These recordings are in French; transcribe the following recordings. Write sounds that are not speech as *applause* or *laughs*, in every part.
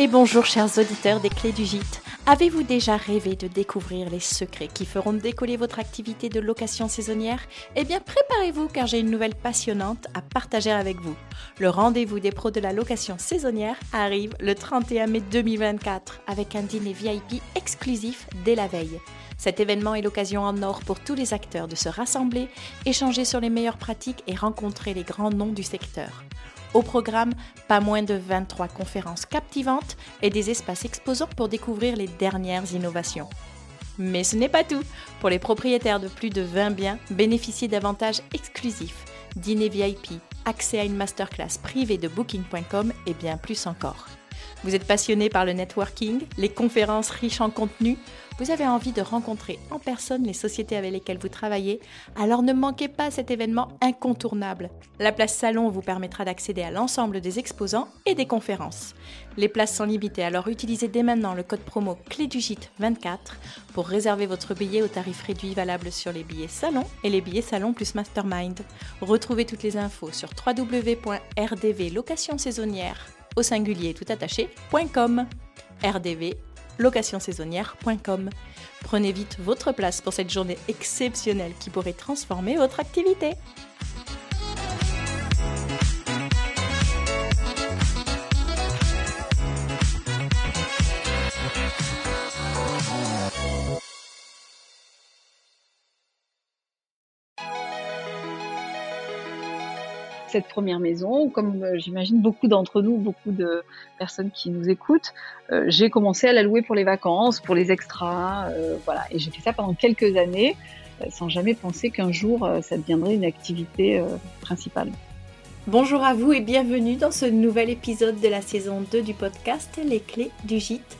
et bonjour chers auditeurs des clés du gîte. Avez-vous déjà rêvé de découvrir les secrets qui feront décoller votre activité de location saisonnière? Eh bien préparez-vous car j'ai une nouvelle passionnante à partager avec vous. Le rendez-vous des pros de la location saisonnière arrive le 31 mai 2024 avec un dîner VIP exclusif dès la veille. Cet événement est l'occasion en or pour tous les acteurs de se rassembler, échanger sur les meilleures pratiques et rencontrer les grands noms du secteur. Au programme, pas moins de 23 conférences captivantes et des espaces exposants pour découvrir les dernières innovations. Mais ce n'est pas tout. Pour les propriétaires de plus de 20 biens, bénéficiez d'avantages exclusifs, dîner VIP, accès à une masterclass privée de booking.com et bien plus encore. Vous êtes passionné par le networking, les conférences riches en contenu vous avez envie de rencontrer en personne les sociétés avec lesquelles vous travaillez, alors ne manquez pas cet événement incontournable. La place salon vous permettra d'accéder à l'ensemble des exposants et des conférences. Les places sont limitées, alors utilisez dès maintenant le code promo clé du 24 pour réserver votre billet au tarif réduit valable sur les billets salon et les billets salon plus mastermind. Retrouvez toutes les infos sur www.rdvlocationsaisonnière au singulier tout attaché.com. RDV locationsaisonnière.com. Prenez vite votre place pour cette journée exceptionnelle qui pourrait transformer votre activité. Cette première maison, comme euh, j'imagine beaucoup d'entre nous, beaucoup de personnes qui nous écoutent, euh, j'ai commencé à la louer pour les vacances, pour les extras, euh, voilà. Et j'ai fait ça pendant quelques années, sans jamais penser qu'un jour ça deviendrait une activité principale. Bonjour à vous et bienvenue dans ce nouvel épisode de la saison 2 du podcast Les clés du gîte.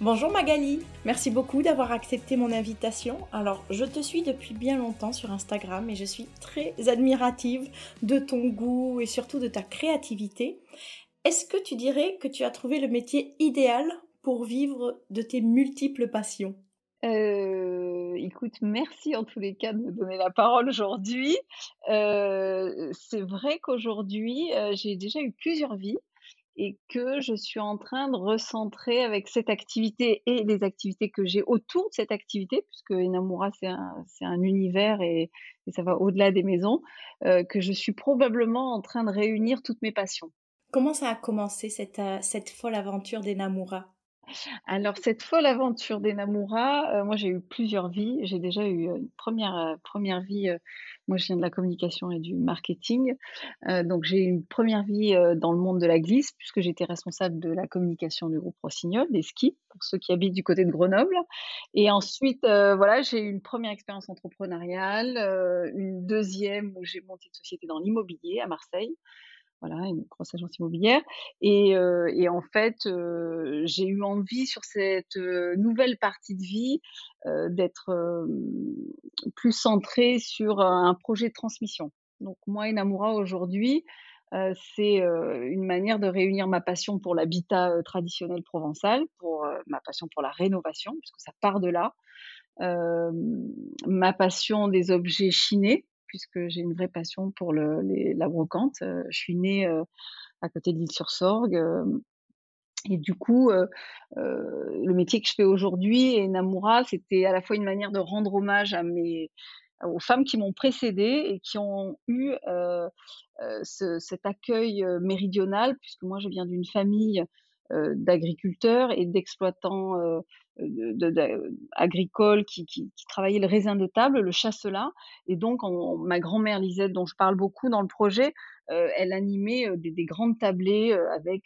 Bonjour Magali, merci beaucoup d'avoir accepté mon invitation. Alors, je te suis depuis bien longtemps sur Instagram et je suis très admirative de ton goût et surtout de ta créativité. Est-ce que tu dirais que tu as trouvé le métier idéal pour vivre de tes multiples passions? Euh, écoute, merci en tous les cas de me donner la parole aujourd'hui. Euh, c'est vrai qu'aujourd'hui, euh, j'ai déjà eu plusieurs vies et que je suis en train de recentrer avec cette activité et les activités que j'ai autour de cette activité, puisque Enamura, c'est un, un, univers et, et, ça va au-delà des maisons, euh, que je suis probablement en train de réunir toutes mes passions. Comment ça a commencé cette, euh, cette folle aventure d'Enamura alors cette folle aventure d'Enamura, euh, moi j'ai eu plusieurs vies. J'ai déjà eu une première, euh, première vie, euh, moi je viens de la communication et du marketing, donc j'ai eu une première vie dans le monde de la glisse puisque j'étais responsable de la communication du groupe Rossignol, des skis, pour ceux qui habitent du côté de Grenoble. Et ensuite, voilà, j'ai eu une première expérience entrepreneuriale, une deuxième où j'ai monté une société dans l'immobilier à Marseille voilà, une grosse agence immobilière. Et, euh, en fait, euh, j'ai eu envie sur cette euh, nouvelle partie de vie d'être plus centrée sur un projet de transmission. Donc moi, Enamura aujourd'hui, c'est une manière de réunir ma passion pour l'habitat traditionnel provençal, pour ma passion pour la rénovation, puisque ça part de là, ma passion des objets chinés, puisque j'ai une vraie passion pour la brocante. Je suis née à côté de l'île sur Sorgue. Et du coup, le métier que je fais aujourd'hui et Namura, c'était à la fois une manière de rendre hommage aux femmes qui m'ont précédée et qui ont eu cet accueil méridional, puisque moi je viens d'une famille d'agriculteurs et d'exploitants agricoles qui, travaillaient le raisin de table, le chasselas. Et donc, ma grand-mère Lisette, dont je parle beaucoup dans le projet, elle animait des, des, grandes tablées avec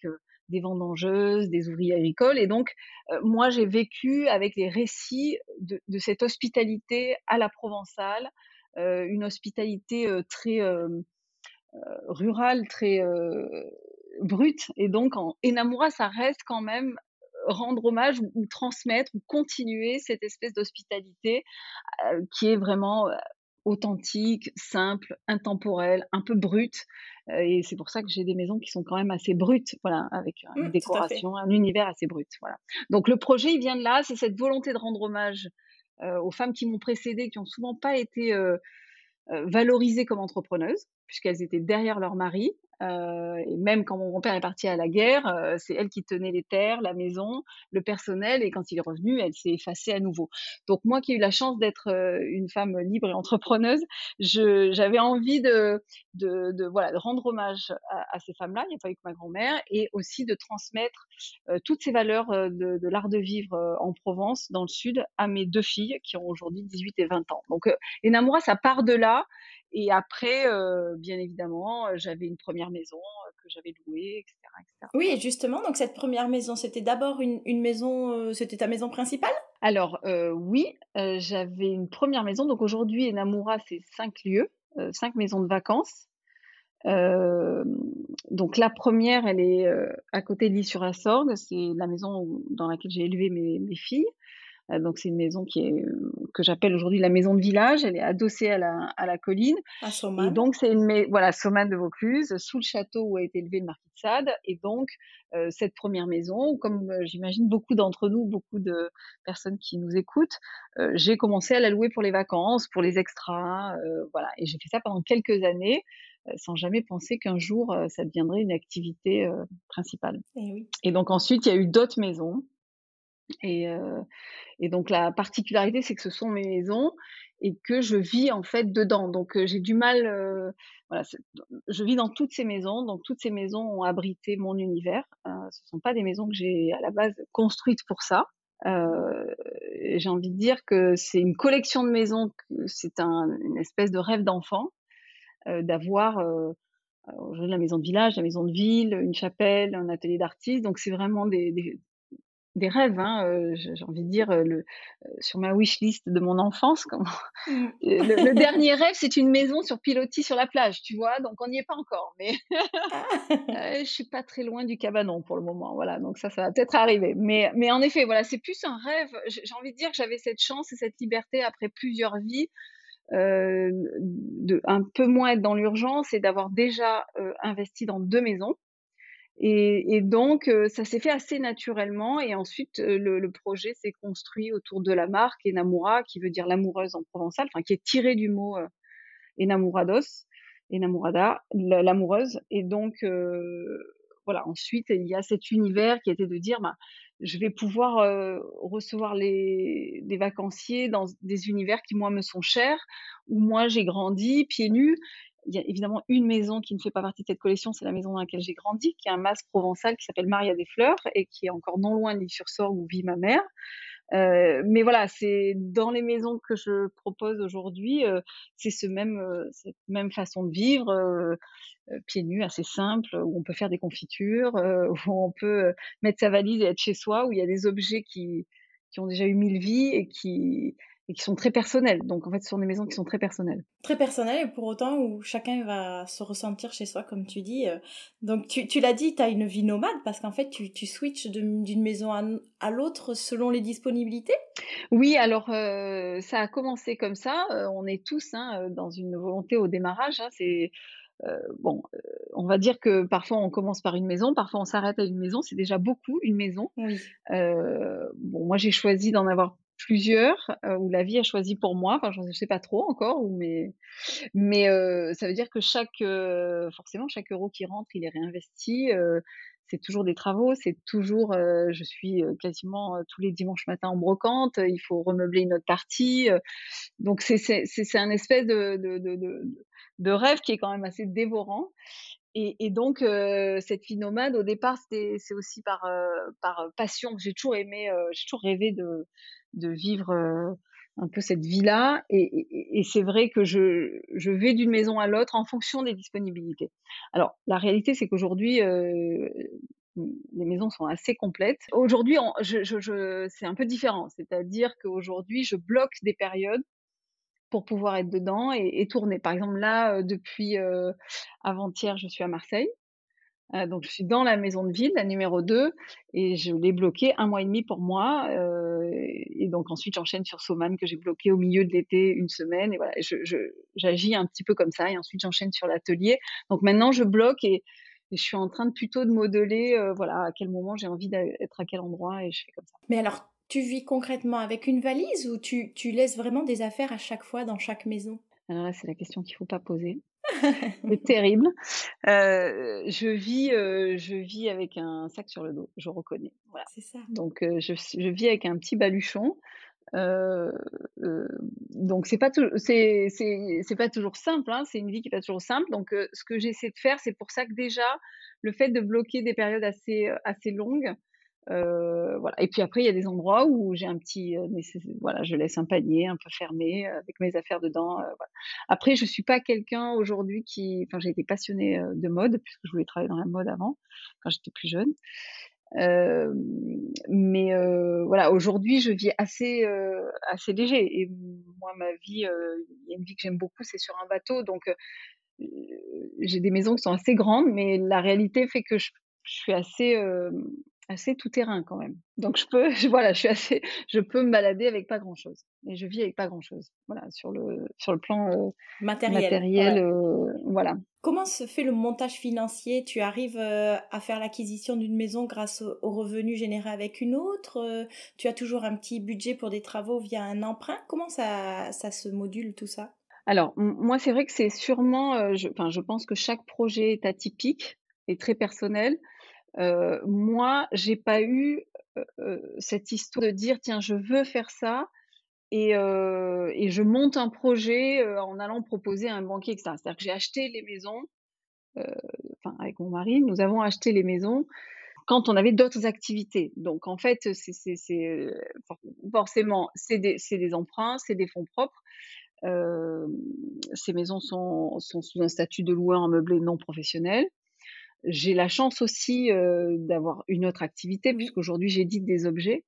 des vendangeuses, des ouvriers agricoles. Et donc, moi, j'ai vécu avec les récits de, cette hospitalité à la provençale, une hospitalité très rurale, très brute. Et donc, en Enamura, ça reste quand même rendre hommage ou, transmettre ou continuer cette espèce d'hospitalité qui est vraiment authentique, simple, intemporelle, un peu brute. et c'est pour ça que j'ai des maisons qui sont quand même assez brutes, voilà, avec une mmh, décoration, un univers assez brut. Voilà. Donc le projet, il vient de là, c'est cette volonté de rendre hommage aux femmes qui m'ont précédée, qui ont souvent pas été valorisées comme entrepreneuses, puisqu'elles étaient derrière leur mari, euh, et même quand mon grand-père est parti à la guerre, euh, c'est elle qui tenait les terres, la maison, le personnel, et quand il est revenu, elle s'est effacée à nouveau. Donc moi qui ai eu la chance d'être euh, une femme libre et entrepreneuse, j'avais envie de, rendre hommage à, ces femmes-là, il n'y a pas eu que ma grand-mère, et aussi de transmettre toutes ces valeurs de, l'art de vivre en Provence, dans le sud, à mes deux filles qui ont aujourd'hui 18 et 20 ans. Donc Enamora, ça part de là, et après, bien évidemment, j'avais une première maison que j'avais louée, etc., Oui, et justement, donc cette première maison, c'était d'abord une, une, maison, c'était ta maison principale? Alors, oui, j'avais une première maison. Donc aujourd'hui, Namura, c'est cinq lieux, cinq maisons de vacances. donc la première, elle est à côté de l'Île-sur-Assorgue. C'est la maison dans laquelle j'ai élevé mes, mes filles. Euh, donc c'est une maison qui est que j'appelle aujourd'hui la maison de village. Elle est adossée à la, à la colline. À Et donc c'est une voilà Saumane de Vaucluse, sous le château où a été élevé le marquis de Sade. Et donc euh, cette première maison, comme euh, j'imagine beaucoup d'entre nous, beaucoup de personnes qui nous écoutent, j'ai commencé à la louer pour les vacances, pour les extras, voilà. Et j'ai fait ça pendant quelques années sans jamais penser qu'un jour ça deviendrait une activité principale. Et, eh oui. et donc ensuite il y a eu d'autres maisons. Et, et donc la particularité, c'est que ce sont mes maisons et que je vis en fait dedans. Donc j'ai du mal, voilà, je vis dans toutes ces maisons, donc toutes ces maisons ont abrité mon univers. ce ne sont pas des maisons que j'ai à la base construites pour ça. j'ai envie de dire que c'est une collection de maisons, c'est un, une espèce de rêve d'enfant d'avoir la maison de village, la maison de ville, une chapelle, un atelier d'artiste. Donc c'est vraiment des, des rêves, hein, j'ai envie de dire, le, sur ma wish list de mon enfance. *laughs* Mmh. le, dernier rêve, c'est une maison sur pilotis sur la plage, tu vois, donc on n'y est pas encore, mais *laughs* je suis pas très loin du cabanon pour le moment, voilà, donc ça, ça va peut-être arriver. Mais, mais en effet, voilà, c'est plus un rêve. J'ai envie de dire que j'avais cette chance et cette liberté après plusieurs vies. de un peu moins être dans l'urgence et d'avoir déjà investi dans deux maisons et, donc, ça s'est fait assez naturellement. Et ensuite, le, projet s'est construit autour de la marque Enamura, qui veut dire l'amoureuse en provençal, enfin, qui est tiré du mot Enamurados, Enamurada, l'amoureuse. Et donc, voilà, ensuite, il y a cet univers qui était de dire, bah, je vais pouvoir recevoir les, des vacanciers dans des univers qui, moi, me sont chers, où moi, j'ai grandi pieds nus il y a évidemment une maison qui ne fait pas partie de cette collection, c'est la maison dans laquelle j'ai grandi, qui est un masque provençal qui s'appelle Maria des Fleurs et qui est encore non loin de l'île-sur-Sorgue où vit ma mère. Euh, mais voilà, c'est dans les maisons que je propose aujourd'hui, euh, c'est ce même, euh, cette même façon de vivre, pieds nus, assez simple, où on peut faire des confitures, où on peut mettre sa valise et être chez soi, où il y a des objets qui, qui ont déjà eu mille vies et qui, et qui sont très personnelles. Donc en fait, ce sont des maisons qui sont très personnelles. Très personnelles et pour autant où chacun va se ressentir chez soi, comme tu dis. Euh. Donc tu, tu l'as dit, tu as une vie nomade parce qu'en fait, tu, tu switches d'une maison à, l'autre selon les disponibilités? Oui, alors euh, ça a commencé comme ça. Euh, on est tous hein, dans une volonté au démarrage. Hein, c'est bon, on va dire que parfois on commence par une maison, parfois on s'arrête à une maison, c'est déjà beaucoup une maison. Oui. bon, moi j'ai choisi d'en avoir plusieurs euh, où la vie a choisi pour moi. Enfin, je ne sais pas trop encore, mais mais euh, ça veut dire que chaque euh, forcément chaque euro qui rentre, il est réinvesti. c'est toujours des travaux, c'est toujours, je suis quasiment tous les dimanches matin en brocante, il faut remeubler une autre partie. donc c'est un espèce de, de, de, rêve qui est quand même assez dévorant. Et, donc cette vie nomade, au départ, c'est aussi par, par passion. J'ai toujours aimé, j'ai toujours rêvé de, vivre un peu cette vie-là. Et, c'est vrai que je, vais d'une maison à l'autre en fonction des disponibilités. Alors, la réalité, c'est qu'aujourd'hui, euh, les maisons sont assez complètes. Aujourd'hui, c'est un peu différent. C'est-à-dire qu'aujourd'hui, je bloque des périodes pour pouvoir être dedans et, tourner. Par exemple, là, euh, depuis euh, avant-hier, je suis à Marseille. Euh, donc je suis dans la maison de ville, la numéro 2, et je l'ai bloqué un mois et demi pour moi. Et donc ensuite j'enchaîne sur Soman que j'ai bloqué au milieu de l'été une semaine. Et voilà, j'agis un petit peu comme ça. Et ensuite j'enchaîne sur l'atelier. Donc maintenant je bloque et, je suis en train de plutôt de modeler, voilà, à quel moment j'ai envie d'être à quel endroit et je fais comme ça. Mais alors tu vis concrètement avec une valise ou tu, tu laisses vraiment des affaires à chaque fois dans chaque maison? Alors là c'est la question qu'il faut pas poser. *laughs* c'est terrible. Euh, je vis, euh, je vis avec un sac sur le dos, je reconnais. Voilà. C'est ça. Donc euh, je, je, vis avec un petit baluchon. donc c'est pas c'est c'est pas toujours simple. Hein, c'est une vie qui est pas toujours simple. Donc ce que j'essaie de faire, c'est pour ça que déjà le fait de bloquer des périodes assez assez longues, euh, voilà. Et puis après, il y a des endroits où j'ai un petit, euh, voilà, je laisse un panier un peu fermé euh, avec mes affaires dedans. Après, je suis pas quelqu'un aujourd'hui qui, enfin, j'ai été passionnée de mode puisque je voulais travailler dans la mode avant quand j'étais plus jeune. Mais voilà, aujourd'hui, je vis assez assez léger. Et moi, ma vie, il y a une vie que j'aime beaucoup, c'est sur un bateau. Donc, j'ai des maisons qui sont assez grandes, mais la réalité fait que je, je suis assez assez tout terrain quand même. Donc je peux, voilà, je suis assez, je peux me balader avec pas grand chose. Et je vis avec pas grand chose. Voilà, sur le sur le plan euh, matériel. Euh, voilà. Comment se fait le montage financier? Tu arrives euh, à faire l'acquisition d'une maison grâce aux revenus générés avec une autre Tu as toujours un petit budget pour des travaux via un emprunt? Comment ça ça se module tout ça? Alors moi c'est vrai que c'est sûrement, je, je pense que chaque projet est atypique et très personnel. Euh, moi, j'ai pas eu cette histoire de dire tiens, je veux faire ça et, je monte un projet en allant proposer à un banquier, etc. C'est-à-dire que j'ai acheté les maisons, enfin avec mon mari, nous avons acheté les maisons quand on avait d'autres activités. Donc en fait, forcément c'est des, emprunts, c'est des fonds propres. ces maisons sont, sont, sous un statut de loueur meublé non professionnel. J'ai la chance aussi d'avoir une autre activité, puisqu'aujourd'hui j'édite des objets.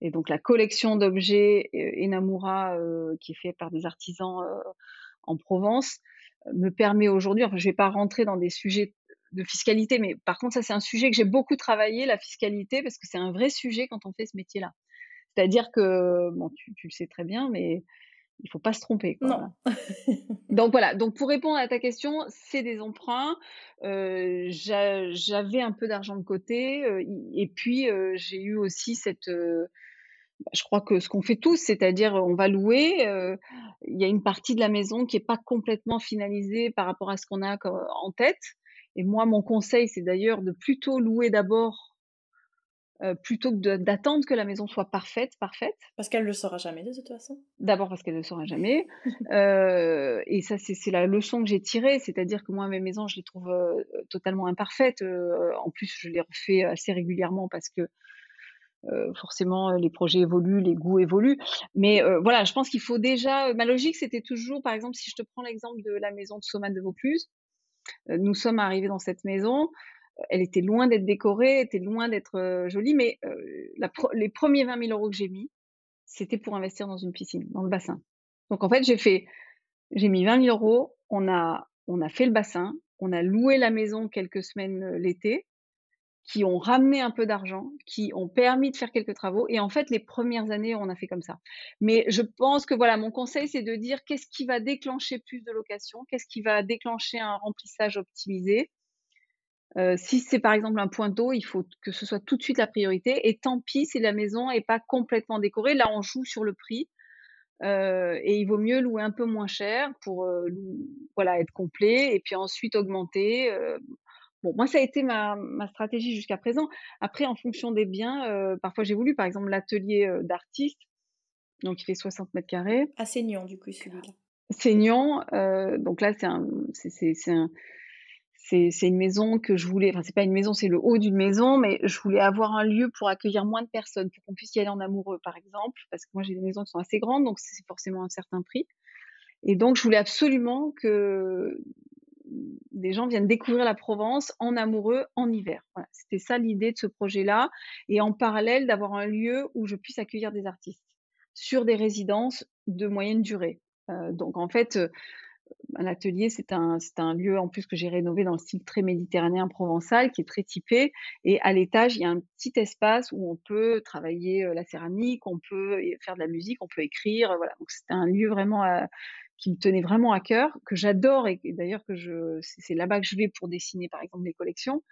Et donc la collection d'objets Enamura, qui est faite par des artisans en Provence, me permet aujourd'hui, enfin je vais pas rentrer dans des sujets de fiscalité, mais par contre ça c'est un sujet que j'ai beaucoup travaillé, la fiscalité, parce que c'est un vrai sujet quand on fait ce métier-là. C'est-à-dire que, bon, tu, tu, le sais très bien, mais il faut pas se tromper. non. *laughs* donc voilà. Donc pour répondre à ta question, c'est des emprunts. Euh, j'avais un peu d'argent de côté euh, et puis euh, j'ai eu aussi cette. Bah, je crois que ce qu'on fait tous, c'est-à-dire on va louer. Il y a une partie de la maison qui est pas complètement finalisée par rapport à ce qu'on a en tête. Et moi, mon conseil, c'est d'ailleurs de plutôt louer d'abord euh, plutôt que d'attendre que la maison soit parfaite, parfaite. Parce qu'elle ne le sera jamais de toute façon. D'abord parce qu'elle ne le sera jamais. *laughs* euh, et ça, c'est la leçon que j'ai tirée, c'est-à-dire que moi, mes maisons, je les trouve euh, totalement imparfaites. En plus, je les refais assez régulièrement parce que forcément, les projets évoluent, les goûts évoluent. Mais voilà, je pense qu'il faut déjà. Ma logique, c'était toujours, par exemple, si je te prends l'exemple de la maison de Soman de Vaucluse, nous sommes arrivés dans cette maison elle était loin d'être décorée, était loin d'être euh, jolie, mais euh, les premiers 20 000 euros que j'ai mis, c'était pour investir dans une piscine, dans le bassin. Donc en fait, j'ai fait, j'ai mis 20 000 euros, on a, on a fait le bassin, on a loué la maison quelques semaines euh, l'été, qui ont ramené un peu d'argent, qui ont permis de faire quelques travaux. Et en fait, les premières années, on a fait comme ça. Mais je pense que voilà, mon conseil, c'est de dire qu'est-ce qui va déclencher plus de locations, qu'est-ce qui va déclencher un remplissage optimisé, euh, si c'est par exemple un point d'eau, il faut que ce soit tout de suite la priorité. Et tant pis si la maison est pas complètement décorée. Là, on joue sur le prix. Euh, et il vaut mieux louer un peu moins cher pour euh, voilà être complet et puis ensuite augmenter. Bon, moi, ça a été ma, ma stratégie jusqu'à présent. Après, en fonction des biens, parfois j'ai voulu, par exemple, l'atelier d'artiste, donc il fait 60 mètres carrés. À Seignan, du coup, celui-là. Seignan, donc là, c'est un, c'est, c'est, un, c'est, une maison que je voulais, enfin, c'est pas une maison, c'est le haut d'une maison, mais je voulais avoir un lieu pour accueillir moins de personnes, pour qu'on puisse y aller en amoureux, par exemple, parce que moi, j'ai des maisons qui sont assez grandes, donc c'est forcément un certain prix. Et donc, je voulais absolument que des gens viennent découvrir la Provence en amoureux en hiver. C'était ça l'idée de ce projet-là. Et en parallèle, d'avoir un lieu où je puisse accueillir des artistes sur des résidences de moyenne durée. Euh, donc en fait, un atelier, c'est un, lieu en plus que j'ai rénové dans le style très méditerranéen provençal, qui est très typé. Et à l'étage, il y a un petit espace où on peut travailler euh, la céramique, on peut faire de la musique, on peut écrire. Voilà. Donc c'est un lieu vraiment qui me tenait vraiment à cœur, que j'adore et, d'ailleurs que c'est là-bas que je vais pour dessiner par exemple les collections.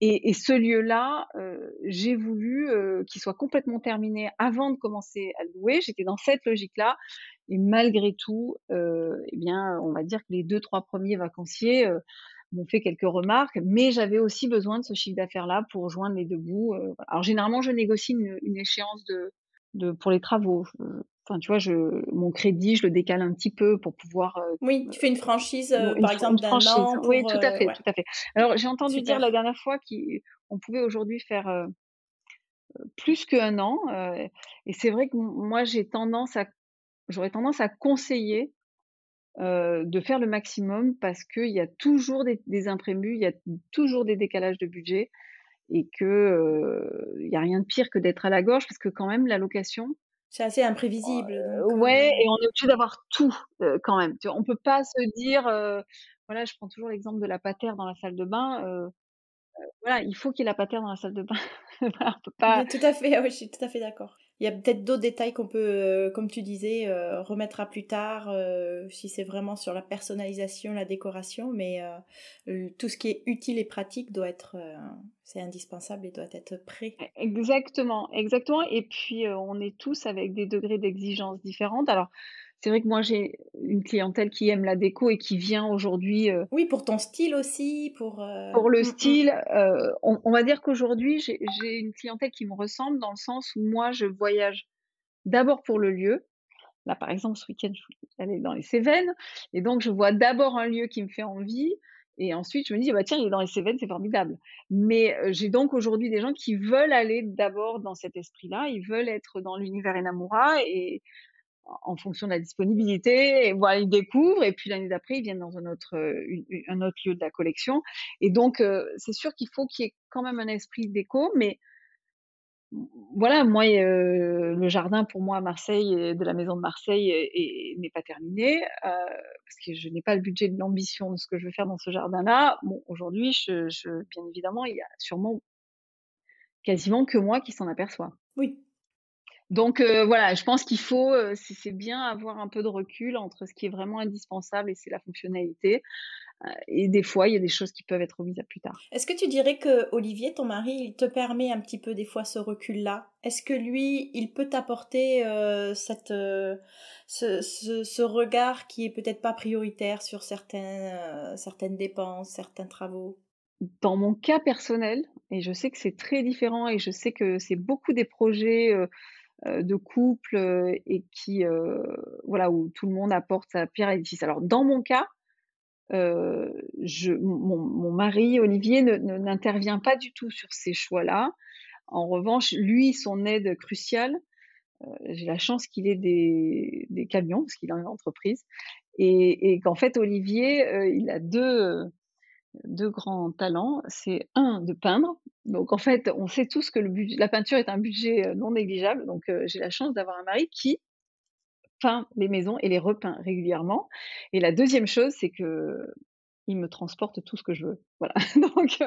Et, ce lieu-là, euh, j'ai voulu euh, qu'il soit complètement terminé avant de commencer à louer. J'étais dans cette logique-là. Et malgré tout, euh, eh bien, on va dire que les deux, trois premiers vacanciers m'ont fait quelques remarques, mais j'avais aussi besoin de ce chiffre d'affaires-là pour joindre les deux bouts. Alors généralement, je négocie une, échéance de, pour les travaux. Enfin, tu vois, je, mon crédit, je le décale un petit peu pour pouvoir. Euh, oui, tu fais une franchise, euh, par exemple, d'un an. Pour, oui, tout à fait, tout à fait. Alors, j'ai entendu dire la dernière fois qu'on pouvait aujourd'hui faire plus qu'un an. et c'est vrai que moi, j'ai tendance à, j'aurais tendance à conseiller de faire le maximum parce qu'il y a toujours des, des, imprévus, il y a toujours des décalages de budget et que il y a rien de pire que d'être à la gorge parce que quand même la location c'est assez imprévisible. Donc, ouais, et on est obligé d'avoir tout quand même. On peut pas se dire, voilà, je prends toujours l'exemple de la patère dans la salle de bain. voilà, il faut qu'il y ait la patère dans la salle de bain. *laughs* on peut pas. tout à fait, oui, je suis tout à fait d'accord. Il y a peut-être d'autres détails qu'on peut, euh, comme tu disais, euh, remettre à plus tard, euh, si c'est vraiment sur la personnalisation, la décoration, mais tout ce qui est utile et pratique doit être, c'est indispensable et doit être prêt. E, exactement, exactement. Et puis, on est tous avec des degrés d'exigence différentes. Alors, c'est vrai que moi, j'ai une clientèle qui aime la déco et qui vient aujourd'hui. Euh, oui, pour ton style aussi, pour. Euh, pour le mm, mm. style, euh, on, va dire qu'aujourd'hui, j'ai une clientèle qui me ressemble dans le sens où moi, je voyage d'abord pour le lieu. Là, par exemple, ce week-end, je suis allée dans les Cévennes. Et donc, je vois d'abord un lieu qui me fait envie. Et ensuite, je me dis, bah, tiens, il est dans les Cévennes, c'est formidable. Mais j'ai donc aujourd'hui des gens qui veulent aller d'abord dans cet esprit-là. Ils veulent être dans l'univers Enamura. Et en fonction de la disponibilité, voilà, ils découvrent, et puis l'année d'après, ils viennent dans un autre, euh, un autre lieu de la collection. Et donc, euh, c'est sûr qu'il faut qu'il y ait quand même un esprit déco, mais voilà, moi, euh, le jardin pour moi à Marseille, de la maison de Marseille, n'est pas terminé, parce que je n'ai pas le budget de l'ambition de ce que je veux faire dans ce jardin-là. Bon, aujourd'hui, je, je, bien évidemment, il y a sûrement quasiment que moi qui s'en aperçoit. Oui, donc euh, voilà, je pense qu'il faut, euh, c'est bien avoir un peu de recul entre ce qui est vraiment indispensable et c'est la fonctionnalité. Euh, et des fois, il y a des choses qui peuvent être remises à plus tard. Est-ce que tu dirais que Olivier, ton mari, il te permet un petit peu des fois ce recul-là? Est-ce que lui, il peut t'apporter cette, ce, ce, ce, regard qui est peut-être pas prioritaire sur certains, certaines dépenses, certains travaux? Dans mon cas personnel, et je sais que c'est très différent et je sais que c'est beaucoup des projets euh, de couple euh, et qui euh, voilà où tout le monde apporte sa pierre à l'édifice. Alors dans mon cas, je, mon, mari Olivier n'intervient pas du tout sur ces choix-là. En revanche, lui, son aide cruciale, j'ai la chance qu'il ait des, des, camions, parce qu'il a une entreprise, et, et qu'en fait, Olivier, il a deux, deux grands talents. C'est un, de peindre. Donc en fait, on sait tous que la peinture est un budget non négligeable. Donc j'ai la chance d'avoir un mari qui peint les maisons et les repeint régulièrement. Et la deuxième chose, c'est que il me transporte tout ce que je veux. *laughs* Voilà. donc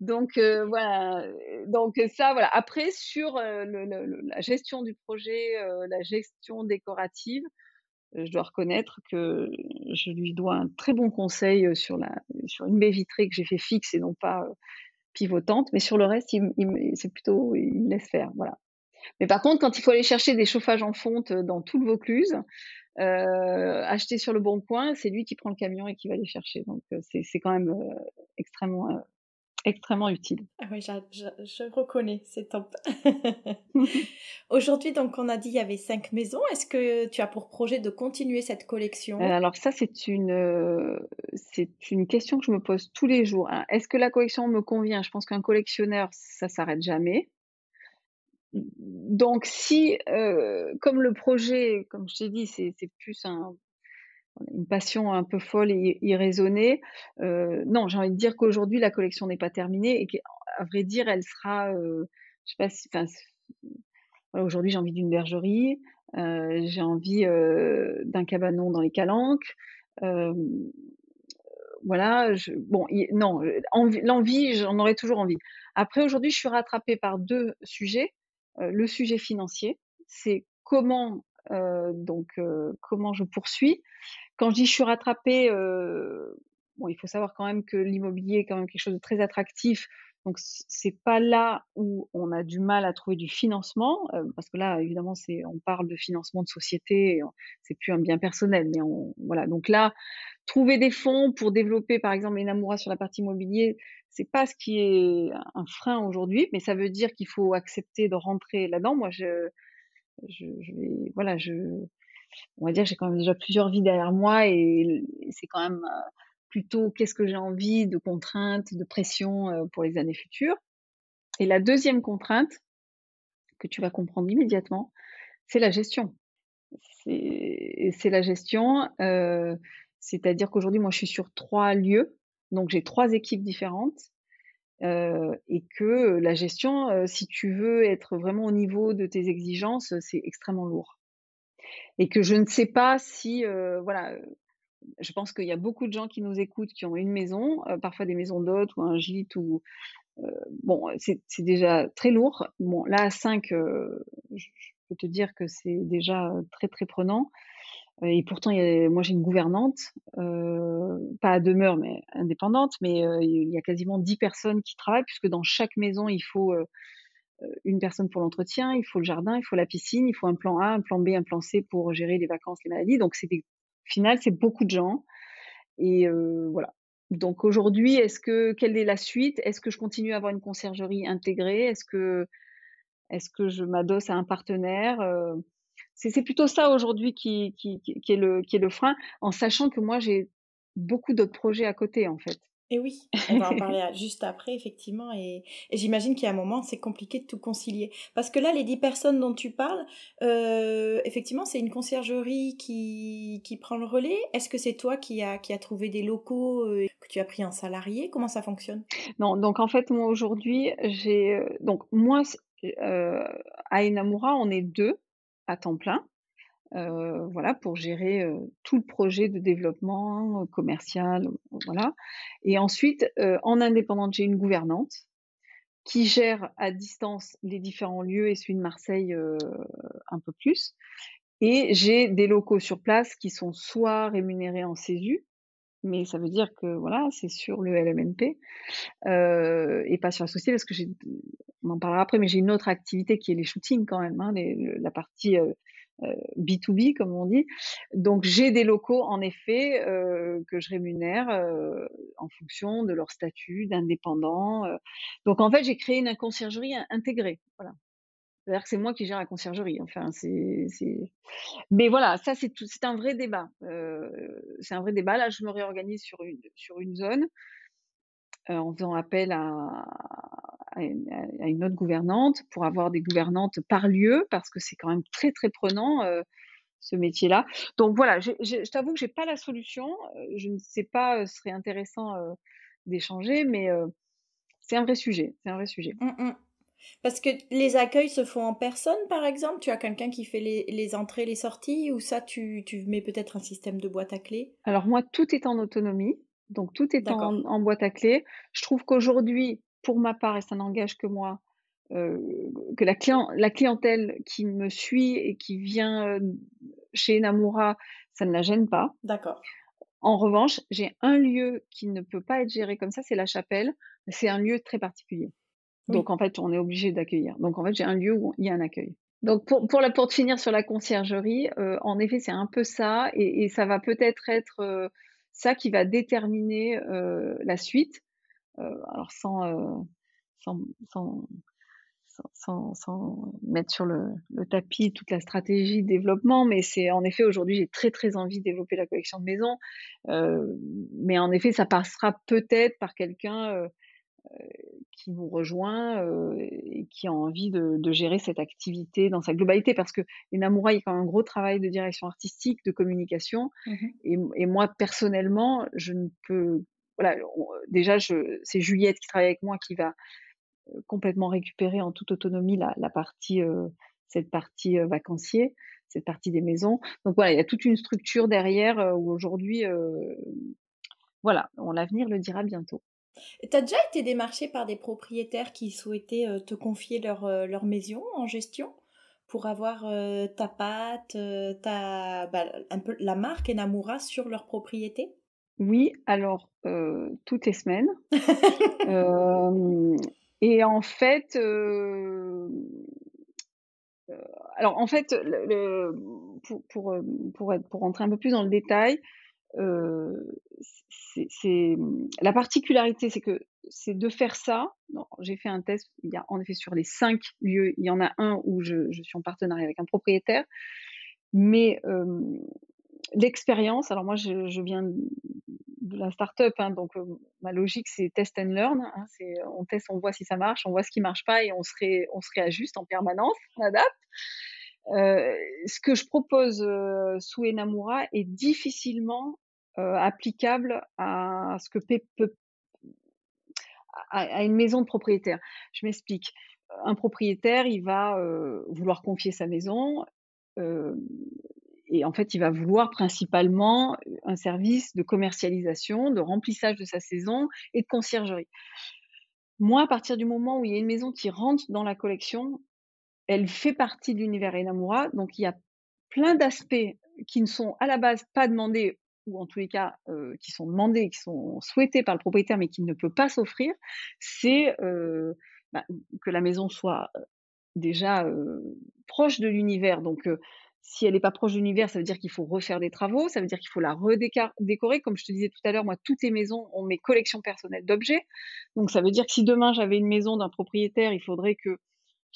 donc voilà. Donc ça, voilà. Après sur la gestion du projet, la gestion décorative, je dois reconnaître que je lui dois un très bon conseil sur, la, sur une baie vitrée que j'ai fait fixe et non pas pivotante. Mais sur le reste, il, c'est plutôt, il me laisse faire. Voilà. Mais par contre, quand il faut aller chercher des chauffages en fonte dans tout le Vaucluse, acheter sur le bon coin, c'est lui qui prend le camion et qui va les chercher. Donc c'est quand même extrêmement extrêmement utile. Ah oui, je, reconnais, c'est top. *laughs* *laughs* Aujourd'hui, donc, on a dit il y avait cinq maisons. Est-ce que tu as pour projet de continuer cette collection? Euh, Alors ça, c'est une, euh, c'est une question que je me pose tous les jours. Hein. Est-ce que la collection me convient? Je pense qu'un collectionneur, ça s'arrête jamais. Donc si, euh, comme le projet, comme je t'ai dit, c'est plus un une passion un peu folle et irraisonnée. Euh, non, j'ai envie de dire qu'aujourd'hui, la collection n'est pas terminée et qu'à vrai dire, elle sera, euh, je sais pas si, aujourd'hui, j'ai envie d'une bergerie, euh, j'ai envie d'un cabanon dans les calanques. voilà, bon, non, l'envie, j'en aurais toujours envie. Après, aujourd'hui, je suis rattrapée par deux sujets. le sujet financier, c'est comment donc comment je poursuis? Quand je dis je suis rattrapée, bon, il faut savoir quand même que l'immobilier est quand même quelque chose de très attractif. Donc c'est pas là où on a du mal à trouver du financement, parce que là évidemment c'est on parle de financement de société, c'est plus un bien personnel, mais voilà. Donc là, trouver des fonds pour développer par exemple Enamura sur la partie immobilier, c'est pas ce qui est un frein aujourd'hui, mais ça veut dire qu'il faut accepter de rentrer là-dedans. Moi je je, vais, voilà, je, on va dire, j'ai quand même déjà plusieurs vies derrière moi et c'est quand même euh, plutôt qu'est-ce que j'ai envie de contraintes, de pression euh, pour les années futures. Et la deuxième contrainte, que tu vas comprendre immédiatement, c'est la gestion. C'est la gestion, euh, c'est-à-dire qu'aujourd'hui, moi, je suis sur trois lieux, donc j'ai trois équipes différentes et que la gestion, si tu veux être vraiment au niveau de tes exigences, c'est extrêmement lourd. Et que je ne sais pas si, voilà, je pense qu'il y a beaucoup de gens qui nous écoutent qui ont une maison, parfois des maisons d'hôtes ou un gîte ou bon, c'est déjà très lourd. Bon, là à 5, je peux te dire que c'est déjà très très prenant. Et pourtant, moi j'ai une gouvernante, euh, pas à demeure, mais indépendante, mais euh, il y a quasiment 10 personnes qui travaillent, puisque dans chaque maison, il faut euh, une personne pour l'entretien, il faut le jardin, il faut la piscine, il faut un plan A, un plan B, un plan C pour gérer les vacances, les maladies. Donc, c'est des... au final, c'est beaucoup de gens. Et voilà. Donc aujourd'hui, est-ce que quelle est la suite? Est-ce que je continue à avoir une conciergerie intégrée? Est-ce que est-ce que je m'adosse à un partenaire? C'est plutôt ça aujourd'hui qui, qui, qui, est le, qui est le frein, en sachant que moi, j'ai beaucoup d'autres projets à côté, en fait. Et oui, on va en parler juste après, effectivement. Et, j'imagine qu'il y a un moment, c'est compliqué de tout concilier. Parce que là, les dix personnes dont tu parles, euh, effectivement, c'est une conciergerie qui, qui prend le relais. Est-ce que c'est toi qui as qui a trouvé des locaux, euh, que tu as pris un salarié? Comment ça fonctionne? Non, donc en fait, moi, aujourd'hui, j'ai. Euh, donc, moi, à Enamura, on est deux à temps plein. voilà, pour gérer tout le projet de développement commercial, voilà. Et ensuite, en indépendante, j'ai une gouvernante qui gère à distance les différents lieux et celui de Marseille un peu plus. Et j'ai des locaux sur place qui sont soit rémunérés en CESU, mais ça veut dire que voilà, c'est sur le LMNP et pas sur la société parce que j'ai on en parlera après, mais j'ai une autre activité qui est les shootings quand même, hein, la partie B2B comme on dit. Donc j'ai des locaux en effet que je rémunère en fonction de leur statut d'indépendant. Donc en fait j'ai créé une conciergerie intégrée. Voilà. C'est-à-dire que c'est moi qui gère la conciergerie. Enfin, c'est, Mais voilà, ça c'est c'est un vrai débat. c'est un vrai débat. Là, je me réorganise sur une sur une zone en faisant appel à, à, une, autre gouvernante pour avoir des gouvernantes par lieu parce que c'est quand même très très prenant ce métier-là. Donc voilà, je, je, t'avoue que j'ai pas la solution. Je ne sais pas, ce serait intéressant d'échanger, mais c'est un vrai sujet. C'est un vrai sujet. Mmh parce que les accueils se font en personne, par exemple? Tu as quelqu'un qui fait les, les, entrées, les sorties, ou ça, tu, tu mets peut-être un système de boîte à clé? Alors moi, tout est en autonomie. Donc tout est en, boîte à clé. Je trouve qu'aujourd'hui, pour ma part, et ça n'engage que moi, euh, que la, la, clientèle qui me suit et qui vient euh, chez Namura, ça ne la gêne pas. D'accord. En revanche, j'ai un lieu qui ne peut pas être géré comme ça, c'est la chapelle. C'est un lieu très particulier. Donc en fait, on est obligé d'accueillir. Donc en fait, j'ai un lieu où il y a un accueil. Donc pour, pour, la, pour finir sur la conciergerie, euh, en effet, c'est un peu ça, et, ça va peut-être être, euh, ça qui va déterminer euh, la suite. Alors sans, sans, sans, sans, mettre sur le, tapis toute la stratégie de développement, mais c'est en effet aujourd'hui j'ai très très envie de développer la collection de maisons, mais en effet ça passera peut-être par quelqu'un qui vous rejoint euh, et qui a envie de, de, gérer cette activité dans sa globalité parce que les Namoura, il y a quand même un gros travail de direction artistique, de communication. Mmh et, et, moi, personnellement, je ne peux. Voilà, déjà, c'est Juliette qui travaille avec moi qui va complètement récupérer en toute autonomie la, la partie, euh, cette partie euh, vacancier, cette partie des maisons. Donc voilà, il y a toute une structure derrière où aujourd'hui, voilà, l'avenir le dira bientôt. Tu as déjà été démarché par des propriétaires qui souhaitaient euh, te confier leur, euh, leur maison en gestion pour avoir euh, ta pâte, ta, bah, un peu la marque Enamura sur leur propriété? Oui, alors toutes les semaines. *laughs* et en fait, alors en fait, le, pour, pour, pour, être, pour rentrer un peu plus dans le détail, c'est la particularité, c'est que c'est de faire ça. J'ai fait un test. Il y a en effet sur les cinq lieux, il y en a un où je, suis en partenariat avec un propriétaire, mais l'expérience. Alors moi, je, viens de la start-up, hein, donc ma logique c'est test and learn. Hein, c'est on teste, on voit si ça marche, on voit ce qui marche pas et on se, ré, on réajuste en permanence, on adapte. Ce que je propose sous Enamura est difficilement applicable à ce que peut, à, une maison de propriétaire. Je m'explique. Un propriétaire, il va vouloir confier sa maison et en fait, il va vouloir principalement un service de commercialisation, de remplissage de sa saison et de conciergerie. Moi, à partir du moment où il y a une maison qui rentre dans la collection, elle fait partie de l'univers Enamura, donc il y a plein d'aspects qui ne sont à la base pas demandés ou en tous les cas euh, qui sont demandés, qui sont souhaités par le propriétaire mais qui ne peut pas s'offrir, c'est euh, bah, que la maison soit euh, déjà proche de l'univers. Donc si elle n'est pas proche de l'univers, ça veut dire qu'il faut refaire des travaux, ça veut dire qu'il faut la redécorer. Comme je te disais tout à l'heure, moi, toutes les maisons ont mes collections personnelles d'objets. Donc ça veut dire que si demain j'avais une maison d'un propriétaire, il faudrait que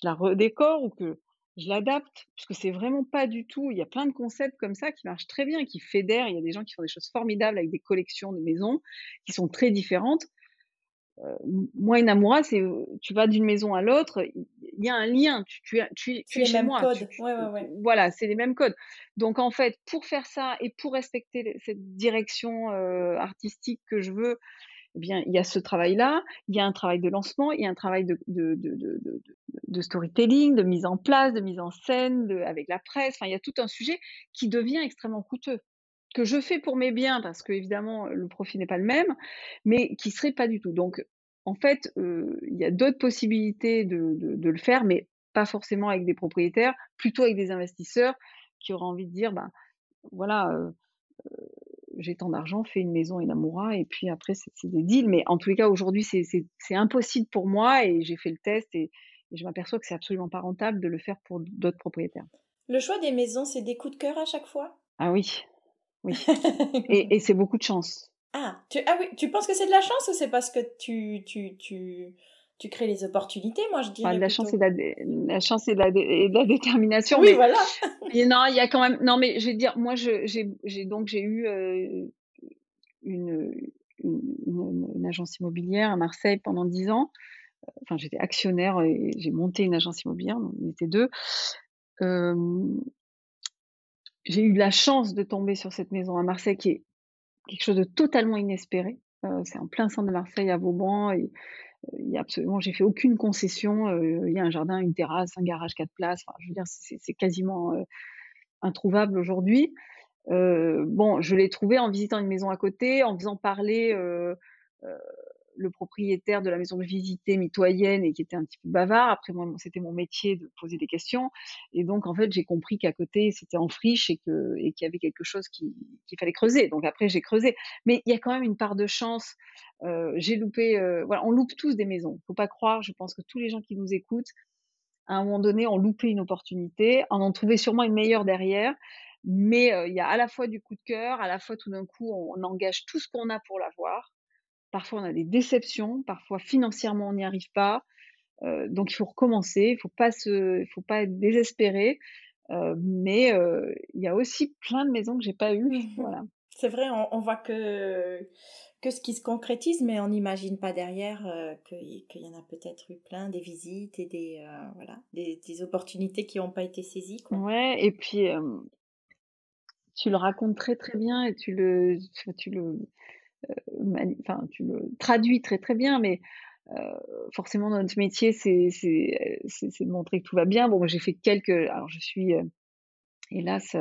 je la redécore ou que je l'adapte, puisque c'est vraiment pas du tout. Il y a plein de concepts comme ça qui marchent très bien et qui fédèrent. Il y a des gens qui font des choses formidables avec des collections de maisons qui sont très différentes. Euh, moi, une amoura, c'est tu vas d'une maison à l'autre, il y a un lien. Tu, tu, tu, tu es chez moi. Codes. Ouais, ouais, ouais. Voilà, c'est les mêmes codes. Donc en fait, pour faire ça et pour respecter cette direction euh, artistique que je veux, eh bien, il y a ce travail-là, il y a un travail de lancement, il y a un travail de, storytelling, de mise en place, de mise en scène, avec la presse. Enfin, il y a tout un sujet qui devient extrêmement coûteux que je fais pour mes biens parce que évidemment le profit n'est pas le même, mais qui serait pas du tout. Donc, en fait, euh, il y a d'autres possibilités de, de, le faire, mais pas forcément avec des propriétaires, plutôt avec des investisseurs qui auraient envie de dire, ben voilà, euh, j'ai tant d'argent, fais une maison et Namura, et puis après, c'est des deals. Mais en tous les cas, aujourd'hui, c'est impossible pour moi, et j'ai fait le test, et, et je m'aperçois que c'est absolument pas rentable de le faire pour d'autres propriétaires. Le choix des maisons, c'est des coups de cœur à chaque fois? Ah oui, oui. *laughs* et, et c'est beaucoup de chance. Ah, tu, ah oui, tu penses que c'est de la chance ou c'est parce que tu, tu, tu, tu crées les opportunités, moi je dirais. Enfin, la, chance et la, la, chance et la, et la détermination. Oui, mais, voilà. *laughs* non, il y a quand même. Non, mais je vais dire, moi, j'ai donc j'ai eu euh, une, une, une, une, agence immobilière à Marseille pendant dix ans. Enfin, j'étais actionnaire et j'ai monté une agence immobilière. On était deux. Euh, j'ai eu la chance de tomber sur cette maison à Marseille qui est quelque chose de totalement inespéré. Euh, c'est en plein centre de Marseille, à Vauban. Et, il y a absolument, j'ai fait aucune concession. Euh, il y a un jardin, une terrasse, un garage quatre places. Enfin, je veux dire, c'est quasiment euh, introuvable aujourd'hui. Euh, bon, je l'ai trouvé en visitant une maison à côté, en faisant parler euh, euh, le propriétaire de la maison de visiter mitoyenne et qui était un petit peu bavard. Après, moi, c'était mon métier de poser des questions. Et donc, en fait, j'ai compris qu'à côté, c'était en friche et que et qu'il y avait quelque chose qu'il fallait creuser. Donc après, j'ai creusé. Mais il y a quand même une part de chance. Euh, j'ai loupé. Euh, voilà, on loupe tous des maisons. Faut pas croire. Je pense que tous les gens qui nous écoutent, à un moment donné, on loupait une opportunité, on en trouvait sûrement une meilleure derrière, mais il y a à la fois du coup de cœur, à la fois tout d'un coup, on, engage tout ce qu'on a pour l'avoir. Parfois, on a des déceptions, parfois financièrement, on n'y arrive pas. donc, il faut recommencer, il faut pas se, faut pas être désespéré. mais il y a aussi plein de maisons que j'ai pas eues. Mmh voilà. C'est vrai, on, voit que, que ce qui se concrétise, mais on n'imagine pas derrière euh, qu'il y en a peut-être eu plein, des visites et des, euh, voilà, des, opportunités qui n'ont pas été saisies. Quoi. Ouais, et puis tu le racontes très très bien et tu le, tu le, euh, enfin, tu le traduis très très bien, mais forcément dans notre métier, c'est de montrer que tout va bien. Bon, j'ai fait quelques, alors je suis hélas,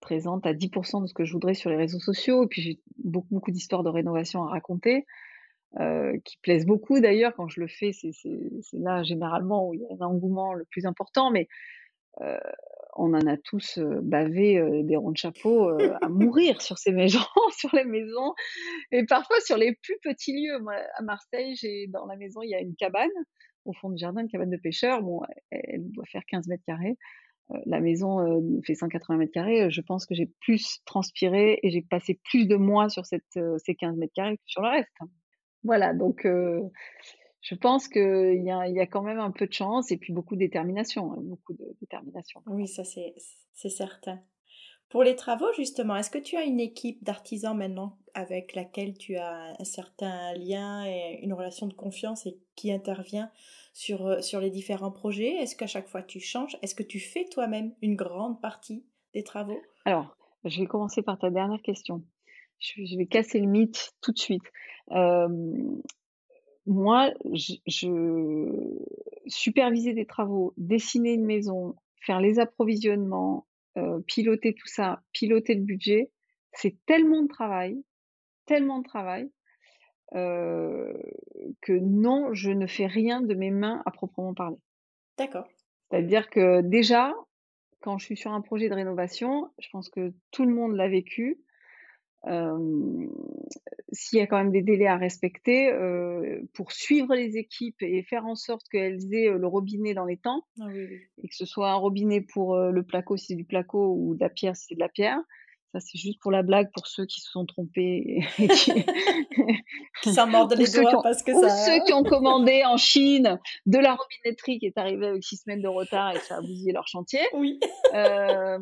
présente à 10% de ce que je voudrais sur les réseaux sociaux. Et puis j'ai beaucoup, beaucoup d'histoires de rénovation à raconter, qui plaisent beaucoup d'ailleurs. Quand je le fais, c'est là généralement où il y a un engouement le plus important. Mais on en a tous bavé des ronds de chapeau à mourir sur ces maisons, *laughs* sur les maisons, et parfois sur les plus petits lieux. Moi, à Marseille, j'ai dans la maison, il y a une cabane au fond du jardin, une cabane de pêcheurs. Bon, elle doit faire 15 mètres carrés la maison fait 180 mètres carrés, je pense que j'ai plus transpiré et j'ai passé plus de mois sur cette, ces 15 mètres carrés que sur le reste. Voilà, donc je pense qu'il y a, y a quand même un peu de chance et puis beaucoup de détermination, hein, beaucoup de détermination. Oui, ça c'est certain. Pour les travaux, justement, est-ce que tu as une équipe d'artisans maintenant avec laquelle tu as un certain lien et une relation de confiance et qui intervient sur, euh, sur les différents projets? Est-ce qu'à chaque fois tu changes? Est-ce que tu fais toi-même une grande partie des travaux? Alors, je vais commencer par ta dernière question. Je, vais casser le mythe tout de suite. Euh, moi, je, je, superviser des travaux, dessiner une maison, faire les approvisionnements, euh, piloter tout ça, piloter le budget, c'est tellement de travail, tellement de travail que non, je ne fais rien de mes mains à proprement parler. D'accord. C'est-à-dire que déjà, quand je suis sur un projet de rénovation, je pense que tout le monde l'a vécu. S'il y a quand même des délais à respecter, pour suivre les équipes et faire en sorte qu'elles aient le robinet dans les temps, ah et que ce soit un robinet pour le placo si c'est du placo ou de la pierre si c'est de la pierre, ça, c'est juste pour la blague pour ceux qui se sont trompés *laughs* et qui, s'en mordent les doigts parce que ou ça. ceux qui ont commandé en Chine de la robinetterie qui est arrivée avec six semaines de retard et ça a bousillé leur chantier. Oui. Euh,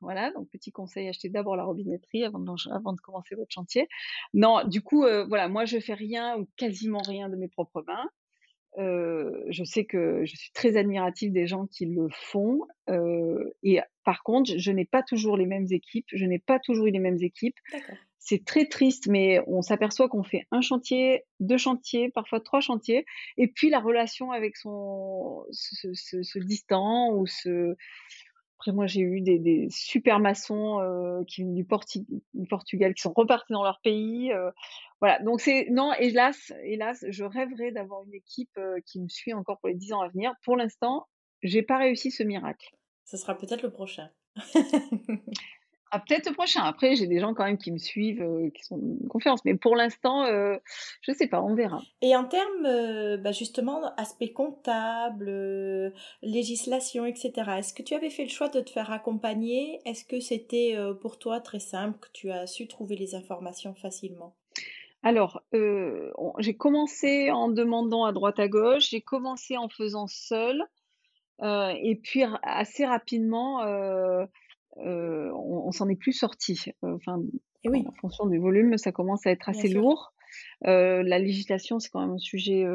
voilà, donc petit conseil, achetez d'abord la robinetterie avant de, avant de commencer votre chantier. Non, du coup, euh, voilà, moi je fais rien ou quasiment rien de mes propres mains. Euh, je sais que je suis très admirative des gens qui le font. Euh, et par contre, je n'ai pas toujours les mêmes équipes. Je n'ai pas toujours eu les mêmes équipes. C'est très triste, mais on s'aperçoit qu'on fait un chantier, deux chantiers, parfois trois chantiers, et puis la relation avec son ce, ce, ce distant ou ce après, moi, j'ai eu des, des super maçons euh, qui viennent du, Portugal, qui sont repartis dans leur pays. Euh, voilà. Donc, c'est non, hélas, hélas, je rêverais d'avoir une équipe euh, qui me suit encore pour les dix ans à venir. Pour l'instant, j'ai pas réussi ce miracle. Ce sera peut-être le prochain. Ah, peut-être le prochain. Après, j'ai des gens quand même qui me suivent, euh, qui sont de confiance. Mais pour l'instant, euh, je ne sais pas, on verra. Et en termes, euh, bah, justement, aspect comptable, législation, etc., est-ce que tu avais fait le choix de te faire accompagner? Est-ce que c'était pour toi très simple, que tu as su trouver les informations facilement? Alors, j'ai commencé en demandant à droite à gauche, j'ai commencé en faisant seul, et puis assez rapidement, on, s'en est plus sorti. Enfin, en fonction du volume, ça commence à être assez lourd. la législation, c'est quand même un sujet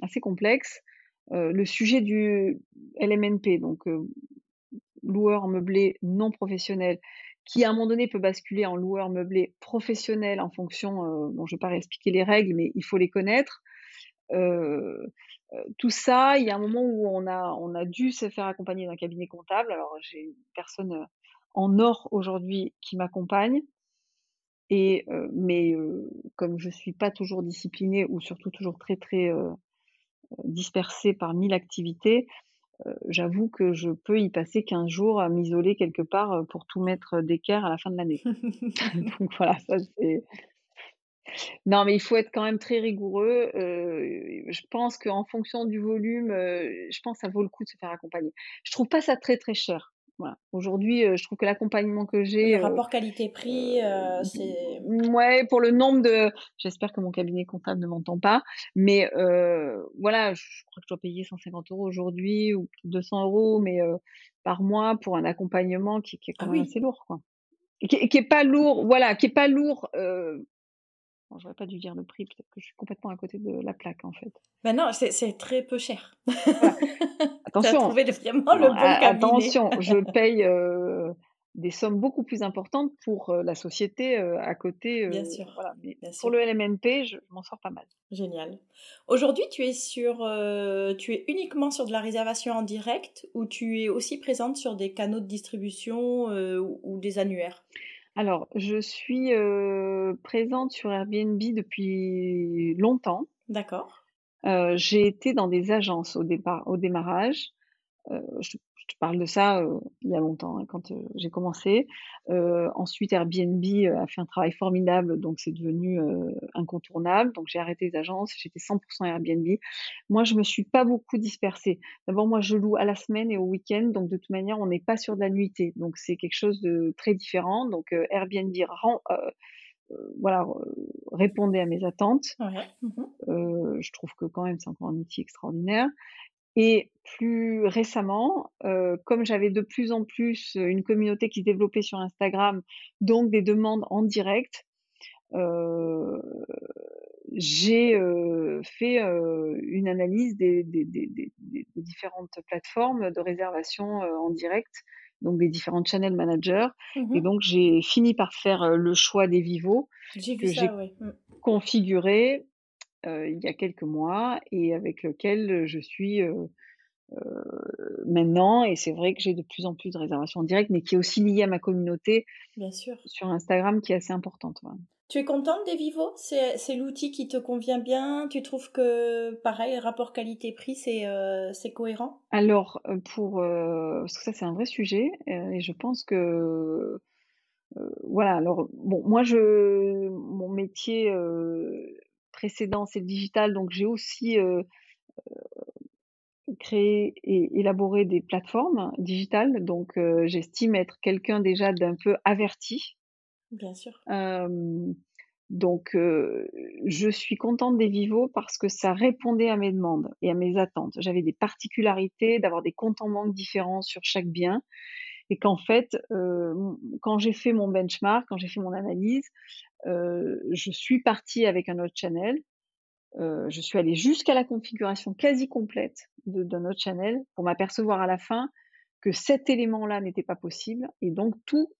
assez complexe. le sujet du LMNP, donc loueur meublé non professionnel, qui à un moment donné peut basculer en loueur meublé professionnel en fonction, bon, je ne vais pas réexpliquer les règles, mais il faut les connaître. tout ça, il y a un moment où on a, on a dû se faire accompagner d'un cabinet comptable. Alors, j'ai une personne en or aujourd'hui qui m'accompagne. Mais comme je suis pas toujours disciplinée ou surtout toujours très très dispersée par mille activités, j'avoue que je peux y passer 15 jours à m'isoler quelque part pour tout mettre d'équerre à la fin de l'année. *laughs* *laughs* Donc voilà, ça c'est Non, mais il faut être quand même très rigoureux. Euh, je pense qu'en fonction du volume, euh, je pense que ça vaut le coup de se faire accompagner. Je trouve pas ça très, très cher. Voilà. Aujourd'hui, euh, je trouve que l'accompagnement que j'ai. Le rapport qualité-prix, c'est. Ouais, pour le nombre de. J'espère que mon cabinet comptable ne m'entend pas. Mais voilà, je crois que je dois payer 150 euros aujourd'hui ou 200 euros, mais par mois pour un accompagnement qui, est quand ah même assez lourd, quoi. Qui, qui, est pas lourd, voilà, qui est pas lourd Bon, j'aurais pas dû dire le prix, peut-être que je suis complètement à côté de la plaque en fait. Ben non, c'est très peu cher. *laughs* Attention. as trouvé vraiment le bon cabinet. Attention, je *laughs* paye euh, des sommes beaucoup plus importantes pour euh, la société euh, à côté. Bien sûr. Voilà. Mais pour le LMNP, je, m'en sors pas mal. Génial. Aujourd'hui, tu es sur, tu es uniquement sur de la réservation en direct ou tu es aussi présente sur des canaux de distribution ou des annuaires? Alors, je suis, présente sur Airbnb depuis longtemps. D'accord. j'ai été dans des agences au départ au démarrage. je je parle de ça il y a longtemps, hein, quand j'ai commencé. ensuite, Airbnb a fait un travail formidable, donc c'est devenu incontournable. Donc j'ai arrêté les agences, j'étais 100% Airbnb. Moi, je me suis pas beaucoup dispersée. D'abord, moi, je loue à la semaine et au week-end, donc de toute manière, on n'est pas sur de la nuitée. Donc c'est quelque chose de très différent. Donc Airbnb rend, voilà, répondait à mes attentes. Mmh je trouve que quand même c'est encore un outil extraordinaire. Et plus récemment, euh, comme j'avais de plus en plus une communauté qui se développait sur Instagram, donc des demandes en direct, euh, j'ai euh, fait une analyse des, des, des, des, différentes plateformes de réservation en direct, donc des différents channel managers. Mmh Et donc j'ai fini par faire le choix des vivos que j'ai mmh. configuré il y a quelques mois et avec lequel je suis maintenant. Et c'est vrai que j'ai de plus en plus de réservations en direct, mais qui est aussi liée à ma communauté Bien sûr. sur Instagram qui est assez importante. Tu es contente des Vivo? C'est l'outil qui te convient bien? Tu trouves que, pareil, rapport qualité-prix, c'est cohérent? Alors, pour, parce que ça, c'est un vrai sujet, et je pense que. voilà, alors, bon, moi, je, mon métier précédent, c'est le digital, donc j'ai aussi créé et élaboré des plateformes digitales. Donc, j'estime être quelqu'un déjà d'un peu averti. Bien sûr. donc, je suis contente des Vivo parce que ça répondait à mes demandes et à mes attentes. J'avais des particularités, d'avoir des comptes en banque différents sur chaque bien et qu'en fait, quand j'ai fait mon benchmark, quand j'ai fait mon analyse, je suis partie avec un autre channel. je suis allée jusqu'à la configuration quasi complète d'un autre channel pour m'apercevoir à la fin que cet élément-là n'était pas possible et donc tout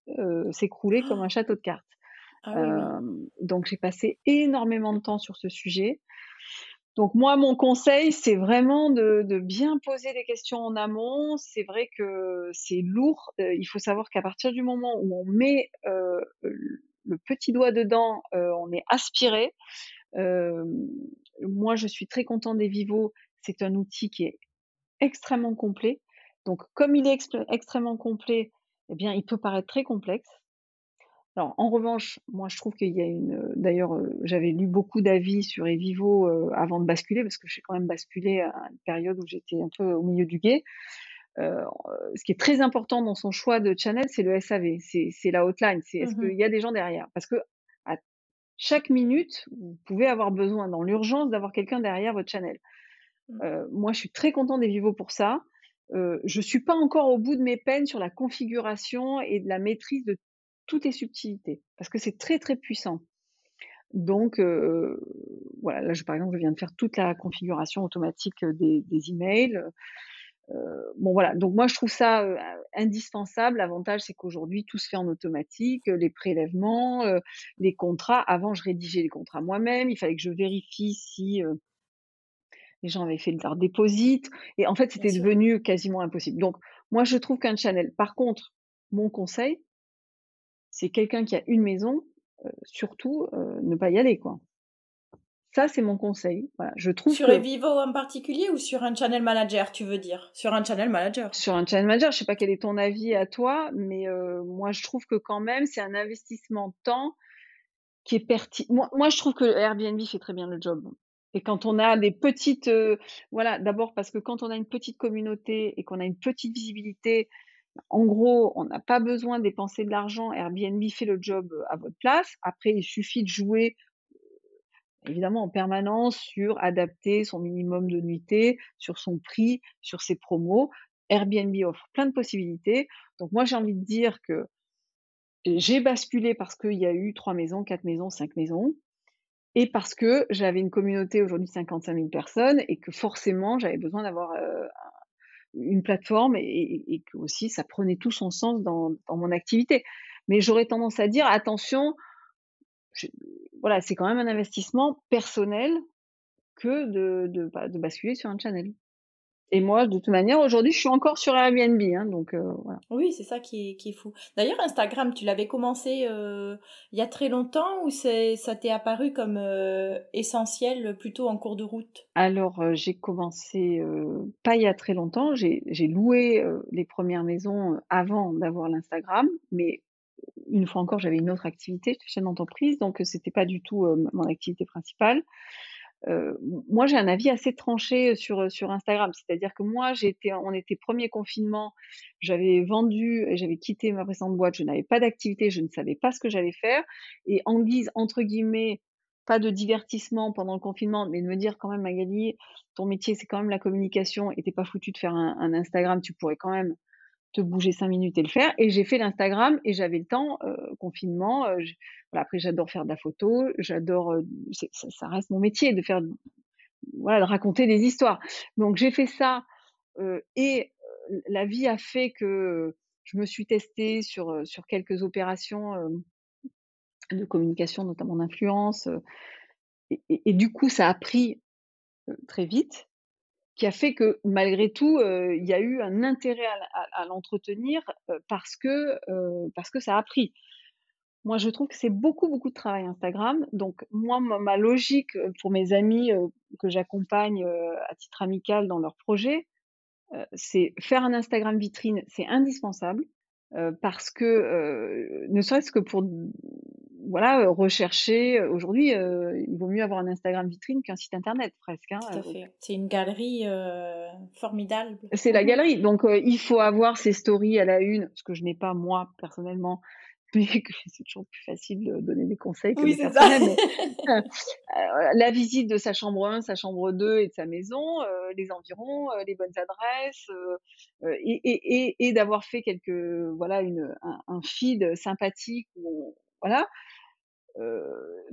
s'écroulait comme un château de cartes. Ah donc j'ai passé énormément de temps sur ce sujet. Donc moi, mon conseil, c'est vraiment de, bien poser des questions en amont. C'est vrai que c'est lourd. Euh, il faut savoir qu'à partir du moment où on met euh, le petit doigt dedans, euh, on est aspiré. moi, je suis très content des Vivo. C'est un outil qui est extrêmement complet. Donc, comme il est extrêmement complet, eh bien, il peut paraître très complexe. Alors, en revanche, moi, je trouve qu'il y a une. D'ailleurs, j'avais lu beaucoup d'avis sur Evivo avant de basculer, parce que j'ai quand même basculé à une période où j'étais un peu au milieu du guet. ce qui est très important dans son choix de channel, c'est le SAV, c'est la hotline, c'est est-ce mmh qu'il y a des gens derrière? Parce que à chaque minute, vous pouvez avoir besoin, dans l'urgence, d'avoir quelqu'un derrière votre channel. Mmh. moi, je suis très content des Vivo pour ça. Euh, je suis pas encore au bout de mes peines sur la configuration et de la maîtrise de toutes les subtilités, parce que c'est très très puissant. Donc euh, voilà, là je, par exemple je viens de faire toute la configuration automatique des, des emails. Euh, bon voilà, donc moi je trouve ça euh, indispensable. L'avantage c'est qu'aujourd'hui tout se fait en automatique, les prélèvements, les contrats. Avant je rédigeais les contrats moi-même, il fallait que je vérifie si les gens avaient fait leur déposit, et en fait c'était devenu quasiment impossible. Donc moi je trouve qu'un channel, par contre, mon conseil, c'est quelqu'un qui a une maison, surtout ne pas y aller quoi. Ça c'est mon conseil. Voilà, je trouve sur Evivo en particulier ou sur un channel manager, tu veux dire? Sur un channel manager. Sur un channel manager, je sais pas quel est ton avis à toi, mais moi je trouve que quand même c'est un investissement de temps qui est pertinent. Moi, je trouve que Airbnb fait très bien le job. Et quand on a des petites, euh, voilà, d'abord parce que quand on a une petite communauté et qu'on a une petite visibilité, en gros, on n'a pas besoin de dépenser de l'argent. Airbnb fait le job à votre place. Après, il suffit de jouer évidemment en permanence sur adapter son minimum de nuitées, sur son prix, sur ses promos. Airbnb offre plein de possibilités. Donc moi, j'ai envie de dire que j'ai basculé parce qu'il y a eu trois maisons, quatre maisons, cinq maisons, et parce que j'avais une communauté aujourd'hui de 55 000 personnes et que forcément j'avais besoin d'avoir euh, une plateforme et, que aussi ça prenait tout son sens dans, mon activité. Mais j'aurais tendance à dire attention, voilà, c'est quand même un investissement personnel que de, de basculer sur un channel. Et moi, de toute manière, aujourd'hui, je suis encore sur Airbnb. Hein, donc, euh, voilà. Oui, c'est ça qui est, qui est fou. D'ailleurs, Instagram, tu l'avais commencé euh, il y a très longtemps ou ça t'est apparu comme euh, essentiel plutôt en cours de route? Alors, j'ai commencé pas il y a très longtemps. J'ai loué les premières maisons avant d'avoir l'Instagram. Mais une fois encore, j'avais une autre activité, j'étais chef d'entreprise. Donc, c'était pas du tout mon activité principale moi, j'ai un avis assez tranché sur, sur Instagram. C'est-à-dire que moi, j'étais, on était premier confinement, j'avais vendu, j'avais quitté ma précédente boîte, je n'avais pas d'activité, je ne savais pas ce que j'allais faire. Et en guise, entre guillemets, pas de divertissement pendant le confinement, mais de me dire quand même, Magali, ton métier, c'est quand même la communication et t'es pas foutu de faire un, un Instagram, tu pourrais quand même te bouger cinq minutes et le faire. Et j'ai fait l'Instagram et j'avais le temps, euh, confinement. Euh, voilà, après, j'adore faire de la photo, j'adore, euh, ça, reste mon métier de faire, voilà, de raconter des histoires. Donc j'ai fait ça et la vie a fait que je me suis testée sur, sur quelques opérations de communication, notamment d'influence. Et, et, du coup, ça a pris très vite qui a fait que malgré tout, il y a eu un intérêt à, l'entretenir parce que parce que ça a pris. Moi, je trouve que c'est beaucoup beaucoup de travail Instagram. Donc moi, ma, logique pour mes amis que j'accompagne à titre amical dans leurs projets, c'est faire un Instagram vitrine, c'est indispensable parce que ne serait-ce que pour voilà, rechercher. Aujourd'hui, il vaut mieux avoir un Instagram vitrine qu'un site internet presque. Hein, fait. C'est une galerie formidable. C'est la galerie. Donc, il faut avoir ses stories à la une, ce que je n'ai pas moi personnellement. *laughs* Mais c'est toujours plus facile de donner des conseils que oui, c'est ça. *laughs* la visite de sa chambre 1, sa chambre 2 et de sa maison, les environs, les bonnes adresses, et, et, et, d'avoir fait quelques, voilà, une, un, un feed sympathique où voilà,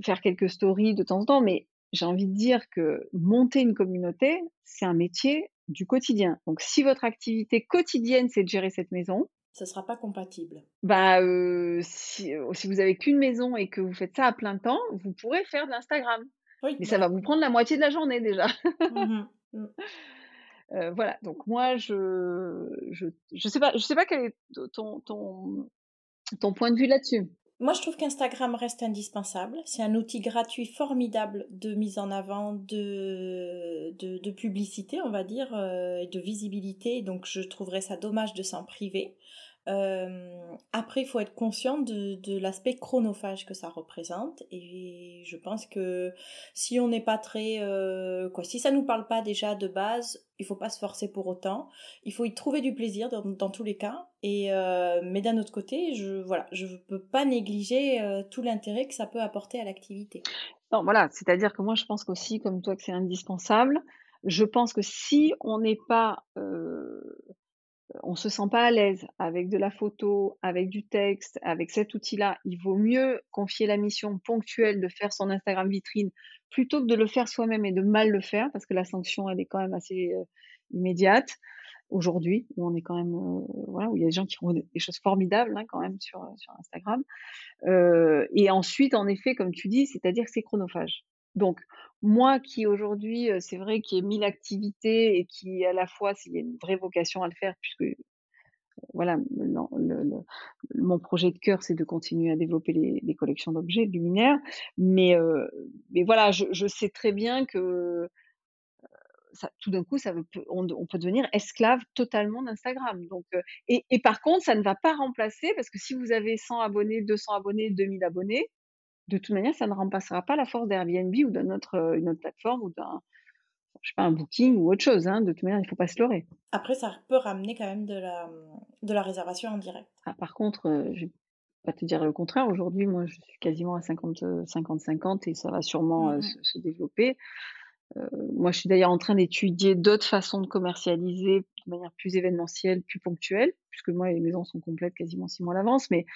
faire quelques stories de temps en temps, mais j'ai envie de dire que monter une communauté, c'est un métier du quotidien. Donc, si votre activité quotidienne, c'est de gérer cette maison, ça ne sera pas compatible. Bah, si, vous avez qu'une maison et que vous faites ça à plein temps, vous pourrez faire de l'Instagram. mais ça va vous prendre la moitié de la journée déjà. Mmh *laughs* mmh. voilà, donc moi, je je, je sais pas, je sais pas quel est ton, ton, ton point de vue là-dessus. Moi, je trouve qu'Instagram reste indispensable. C'est un outil gratuit formidable de mise en avant, de, de, publicité, on va dire, euh, de visibilité. Donc, je trouverais ça dommage de s'en priver. Euh, après, il faut être conscient de, l'aspect chronophage que ça représente. Et je pense que si on n'est pas très... Euh, quoi, si ça nous parle pas déjà de base, il faut pas se forcer pour autant. Il faut y trouver du plaisir dans, tous les cas. Et, euh, mais d'un autre côté, je voilà, je peux pas négliger tout l'intérêt que ça peut apporter à l'activité. Non, voilà, c'est-à-dire que moi, je pense qu'aussi, comme toi, que c'est indispensable. Je pense que si on n'est pas on se sent pas à l'aise avec de la photo, avec du texte, avec cet outil-là, il vaut mieux confier la mission ponctuelle de faire son Instagram vitrine plutôt que de le faire soi-même et de mal le faire parce que la sanction elle est quand même assez euh, immédiate. Aujourd'hui où on est quand même euh, voilà où il y a des gens qui font des choses formidables hein, quand même sur Instagram. Euh, et ensuite en effet comme tu dis c'est-à-dire que c'est chronophage donc, moi qui aujourd'hui, c'est vrai, qui ai mille activités et qui à la fois, s'il y a une vraie vocation à le faire, puisque voilà, mon projet de cœur, c'est de continuer à développer les, collections d'objets luminaires. Mais, voilà, je, sais très bien que tout d'un coup, ça on, peut devenir esclave totalement d'Instagram. Donc, et, par contre, ça ne va pas remplacer parce que si vous avez 100 abonnés, 200 abonnés, 2000 abonnés, de toute manière, ça ne remplacera pas la force d'Airbnb ou d'une autre, une autre plateforme ou d'un, je sais pas, un booking ou autre chose. Hein. De toute manière, il ne faut pas se leurrer. Après, ça peut ramener quand même de la, de la réservation en direct. Ah, par contre, euh, je vais pas te dire le contraire. Aujourd'hui, moi, je suis quasiment à 50-50 et ça va sûrement euh, mmh se, développer. Euh, moi, je suis d'ailleurs en train d'étudier d'autres façons de commercialiser de manière plus événementielle, plus ponctuelle, puisque moi, les maisons sont complètes quasiment six mois à l'avance. Mais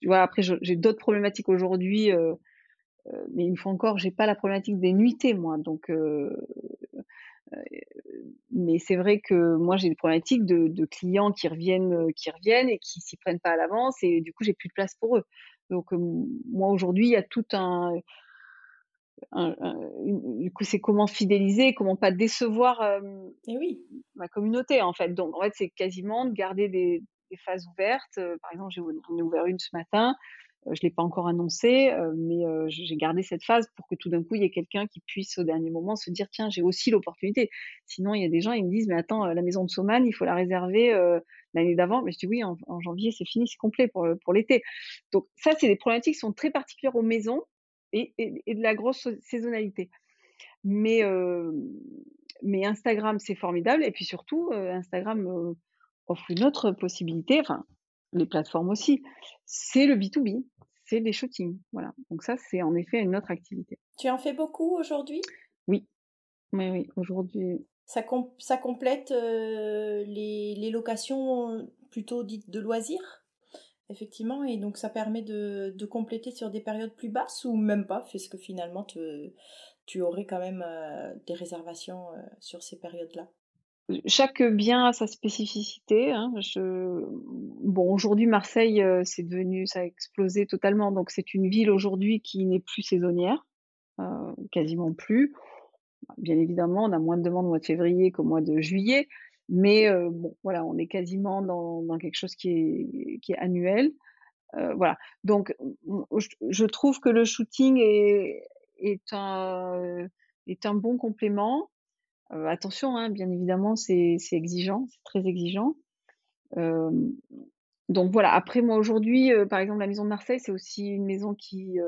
tu vois, après, j'ai d'autres problématiques aujourd'hui. Euh, euh, mais une fois encore, j'ai pas la problématique des nuitées, moi. Donc, mais c'est vrai que moi, j'ai des problématiques de, de, clients qui reviennent, qui reviennent et qui s'y prennent pas à l'avance, et du coup, j'ai plus de place pour eux. Donc, moi, aujourd'hui, il y a tout un du coup, c'est comment fidéliser, comment pas décevoir et oui. ma communauté, en fait. Donc, en fait, c'est quasiment de garder des, phases ouvertes. par exemple, j'en ai ouvert une ce matin. je ne l'ai pas encore annoncé, mais j'ai gardé cette phase pour que tout d'un coup, il y ait quelqu'un qui puisse, au dernier moment, se dire tiens, j'ai aussi l'opportunité. Sinon, il y a des gens, ils me disent mais attends, la maison de Soman, il faut la réserver l'année d'avant. Mais je dis oui, en, en janvier, c'est fini, c'est complet pour, pour l'été. Donc, ça, c'est des problématiques qui sont très particulières aux maisons et, de la grosse saisonnalité. Mais, mais Instagram, c'est formidable. Et puis surtout, Instagram offre une autre possibilité, enfin, les plateformes aussi, c'est le B2B, c'est les shootings. Voilà. Donc ça, c'est en effet une autre activité. Tu en fais beaucoup aujourd'hui? Oui. Oui, oui, aujourd'hui. Ça, ça complète les, les, locations plutôt dites de loisirs? Effectivement, et donc ça permet de, compléter sur des périodes plus basses ou même pas, puisque finalement tu aurais quand même euh, des réservations euh, sur ces périodes-là. Chaque bien a sa spécificité. Hein. Bon, aujourd'hui, Marseille, euh, c'est ça a explosé totalement. Donc, c'est une ville aujourd'hui qui n'est plus saisonnière, quasiment plus. Bien évidemment, on a moins de demandes au mois de février qu'au mois de juillet, mais bon, voilà, on est quasiment dans, quelque chose qui est, qui est annuel. voilà. Donc, je, trouve que le shooting est, est, un, est un bon complément. attention, hein, bien évidemment, c'est exigeant, c'est très exigeant. donc voilà. Après, moi aujourd'hui, par exemple, la maison de Marseille, c'est aussi une maison qui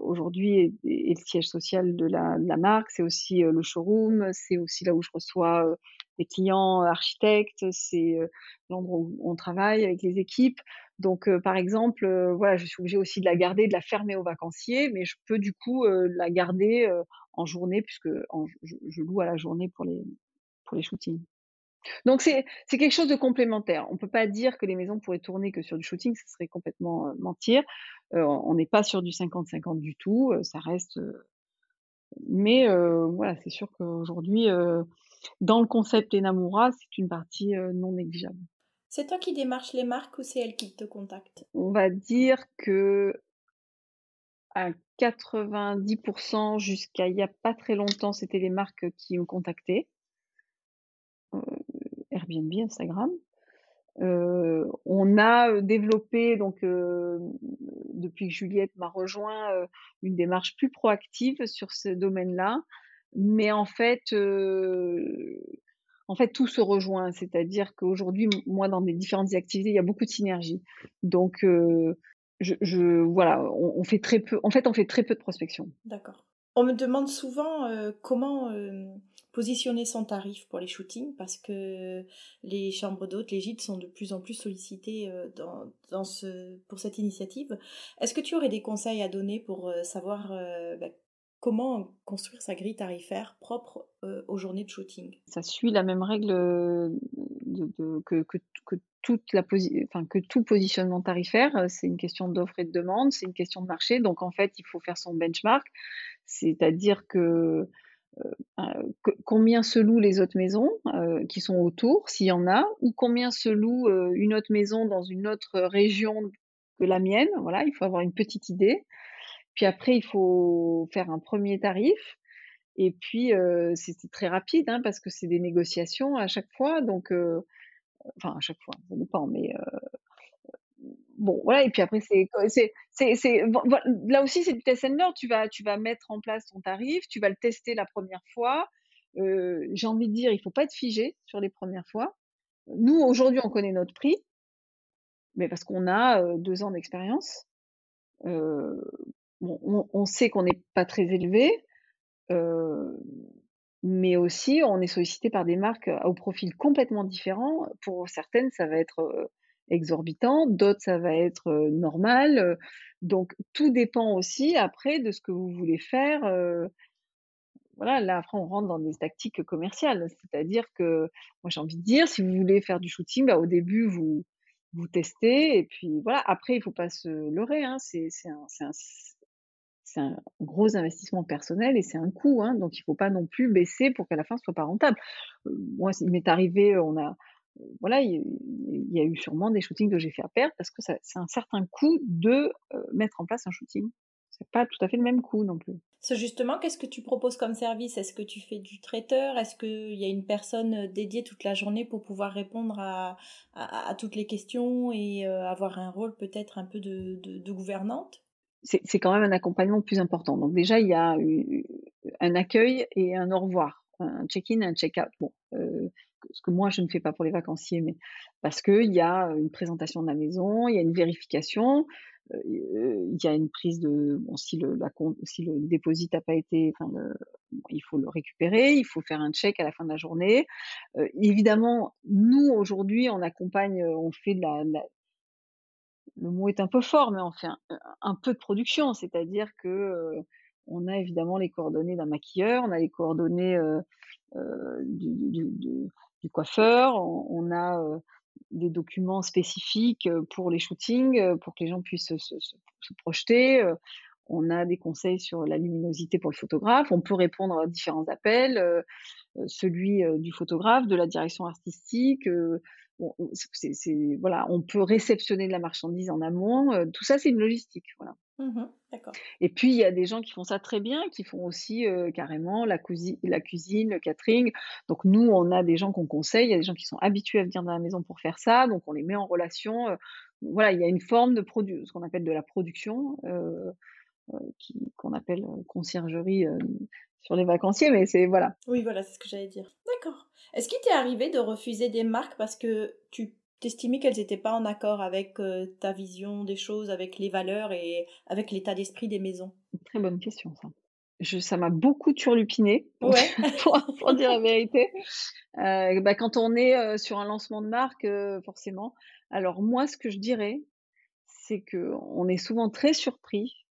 aujourd'hui est, le siège social de la marque. C'est aussi le showroom. C'est aussi là où je reçois des clients architectes, c'est l'endroit où on travaille avec les équipes. Donc, par exemple, voilà, je suis obligée aussi de la garder, de la fermer aux vacanciers, mais je peux du coup la garder en journée puisque je, loue à la journée pour les pour les shootings. Donc c'est c'est quelque chose de complémentaire. On peut pas dire que les maisons pourraient tourner que sur du shooting, ce serait complètement mentir. on n'est pas sur du 50-50 du tout, ça reste. mais voilà, c'est sûr qu'aujourd'hui dans le concept Enamura, c'est une partie non négligeable. C'est toi qui démarches les marques ou c'est elles qui te contactent On va dire que à 90% jusqu'à il n'y a pas très longtemps, c'était les marques qui me contactaient. Airbnb, Instagram. on a développé, donc depuis que Juliette m'a rejoint, une démarche plus proactive sur ce domaine-là mais en fait, en fait, tout se rejoint. C'est-à-dire qu'aujourd'hui, moi, dans mes différentes activités, il y a beaucoup de synergie. Donc, je, voilà, on, fait très peu. En fait, on fait très peu de prospection. D'accord. On me demande souvent comment positionner son tarif pour les shootings parce que les chambres d'hôtes, les gîtes sont de plus en plus sollicitées dans, dans ce, pour cette initiative. Est-ce que tu aurais des conseils à donner pour savoir bah, comment construire sa grille tarifaire propre euh, aux journées de shooting? Ça suit la même règle euh, que, tout positionnement tarifaire. Euh, c'est une question d'offre et de demande, c'est une question de marché. Donc en fait, il faut faire son benchmark, c'est-à-dire que, combien se louent les autres maisons qui sont autour, s'il y en a, ou combien se loue une autre maison dans une autre région que la mienne. Voilà, il faut avoir une petite idée. Puis après, il faut faire un premier tarif. Et puis, c'est très rapide hein, parce que c'est des négociations à chaque fois. Donc, enfin, à chaque fois, ça dépend. Mais bon, voilà. Et puis après, c'est, là aussi, c'est du test and learn. Tu vas, tu vas mettre en place ton tarif, tu vas le tester la première fois. j'ai envie de dire, il faut pas être figé sur les premières fois. Nous, aujourd'hui, on connaît notre prix, mais parce qu'on a deux ans d'expérience. On, sait qu'on n'est pas très élevé, mais aussi on est sollicité par des marques au profil complètement différent. Pour certaines, ça va être exorbitant, d'autres, ça va être normal. donc, tout dépend aussi après de ce que vous voulez faire. voilà, là, après, on rentre dans des tactiques commerciales. C'est-à-dire que, moi, j'ai envie de dire, si vous voulez faire du shooting, bah, au début, vous, vous testez, et puis voilà. Après, il faut pas se leurrer. Hein, c'est c'est un gros investissement personnel et c'est un coût, hein, donc il ne faut pas non plus baisser pour qu'à la fin ce soit pas rentable. moi, il m'est arrivé, on a, voilà, il, y a eu sûrement des shootings que j'ai fait à perdre parce que c'est un certain coût de mettre en place un shooting. C'est pas tout à fait le même coût non plus. Justement, qu'est-ce que tu proposes comme service? Est-ce que tu fais du traiteur? Est-ce qu'il y a une personne dédiée toute la journée pour pouvoir répondre à, toutes les questions et avoir un rôle peut-être un peu de gouvernante? C'est quand même un accompagnement plus important. Donc déjà, il y a un accueil et un au revoir, un check-in et un check-out. Bon, euh, ce que moi je ne fais pas pour les vacanciers, mais parce qu'il y a une présentation de la maison, il y a une vérification, euh, il y a une prise de bon si le la, si le dépôt n'a pas été, il faut le récupérer, il faut faire un check à la fin de la journée. Euh, évidemment, nous aujourd'hui on accompagne, on fait de la, le mot est un peu fort, mais on fait un, peu de production, c'est-à-dire que euh, on a évidemment les coordonnées d'un maquilleur, on a les coordonnées euh, euh, du, coiffeur, on, a des documents spécifiques pour les shootings, pour que les gens puissent se, se projeter. on a des conseils sur la luminosité pour le photographe. On peut répondre à différents appels, celui du photographe, de la direction artistique c'est, voilà, on peut réceptionner de la marchandise en amont. Euh, tout ça, c'est une logistique. Voilà. Mmh et puis, il y a des gens qui font ça très bien, qui font aussi euh, carrément la, la cuisine, le catering. Donc, nous, on a des gens qu'on conseille. Il y a des gens qui sont habitués à venir dans la maison pour faire ça. Donc, on les met en relation. Euh, voilà, il y a une forme de produit, ce qu'on appelle de la production, qu'on appelle conciergerie sur les vacanciers, mais c'est voilà. Oui, voilà, c'est ce que j'allais dire. D'accord. Est-ce qu'il t'est arrivé de refuser des marques parce que tu t'estimais qu'elles n'étaient pas en accord avec euh, ta vision des choses, avec les valeurs et avec l'état d'esprit des maisons? Très bonne question, ça. Je, ça m'a beaucoup turlupiné, *laughs* pour, pour, dire la vérité. Euh, bah, quand on est euh, sur un lancement de marque, forcément. Alors moi, ce que je dirais, c'est que on est souvent très surpris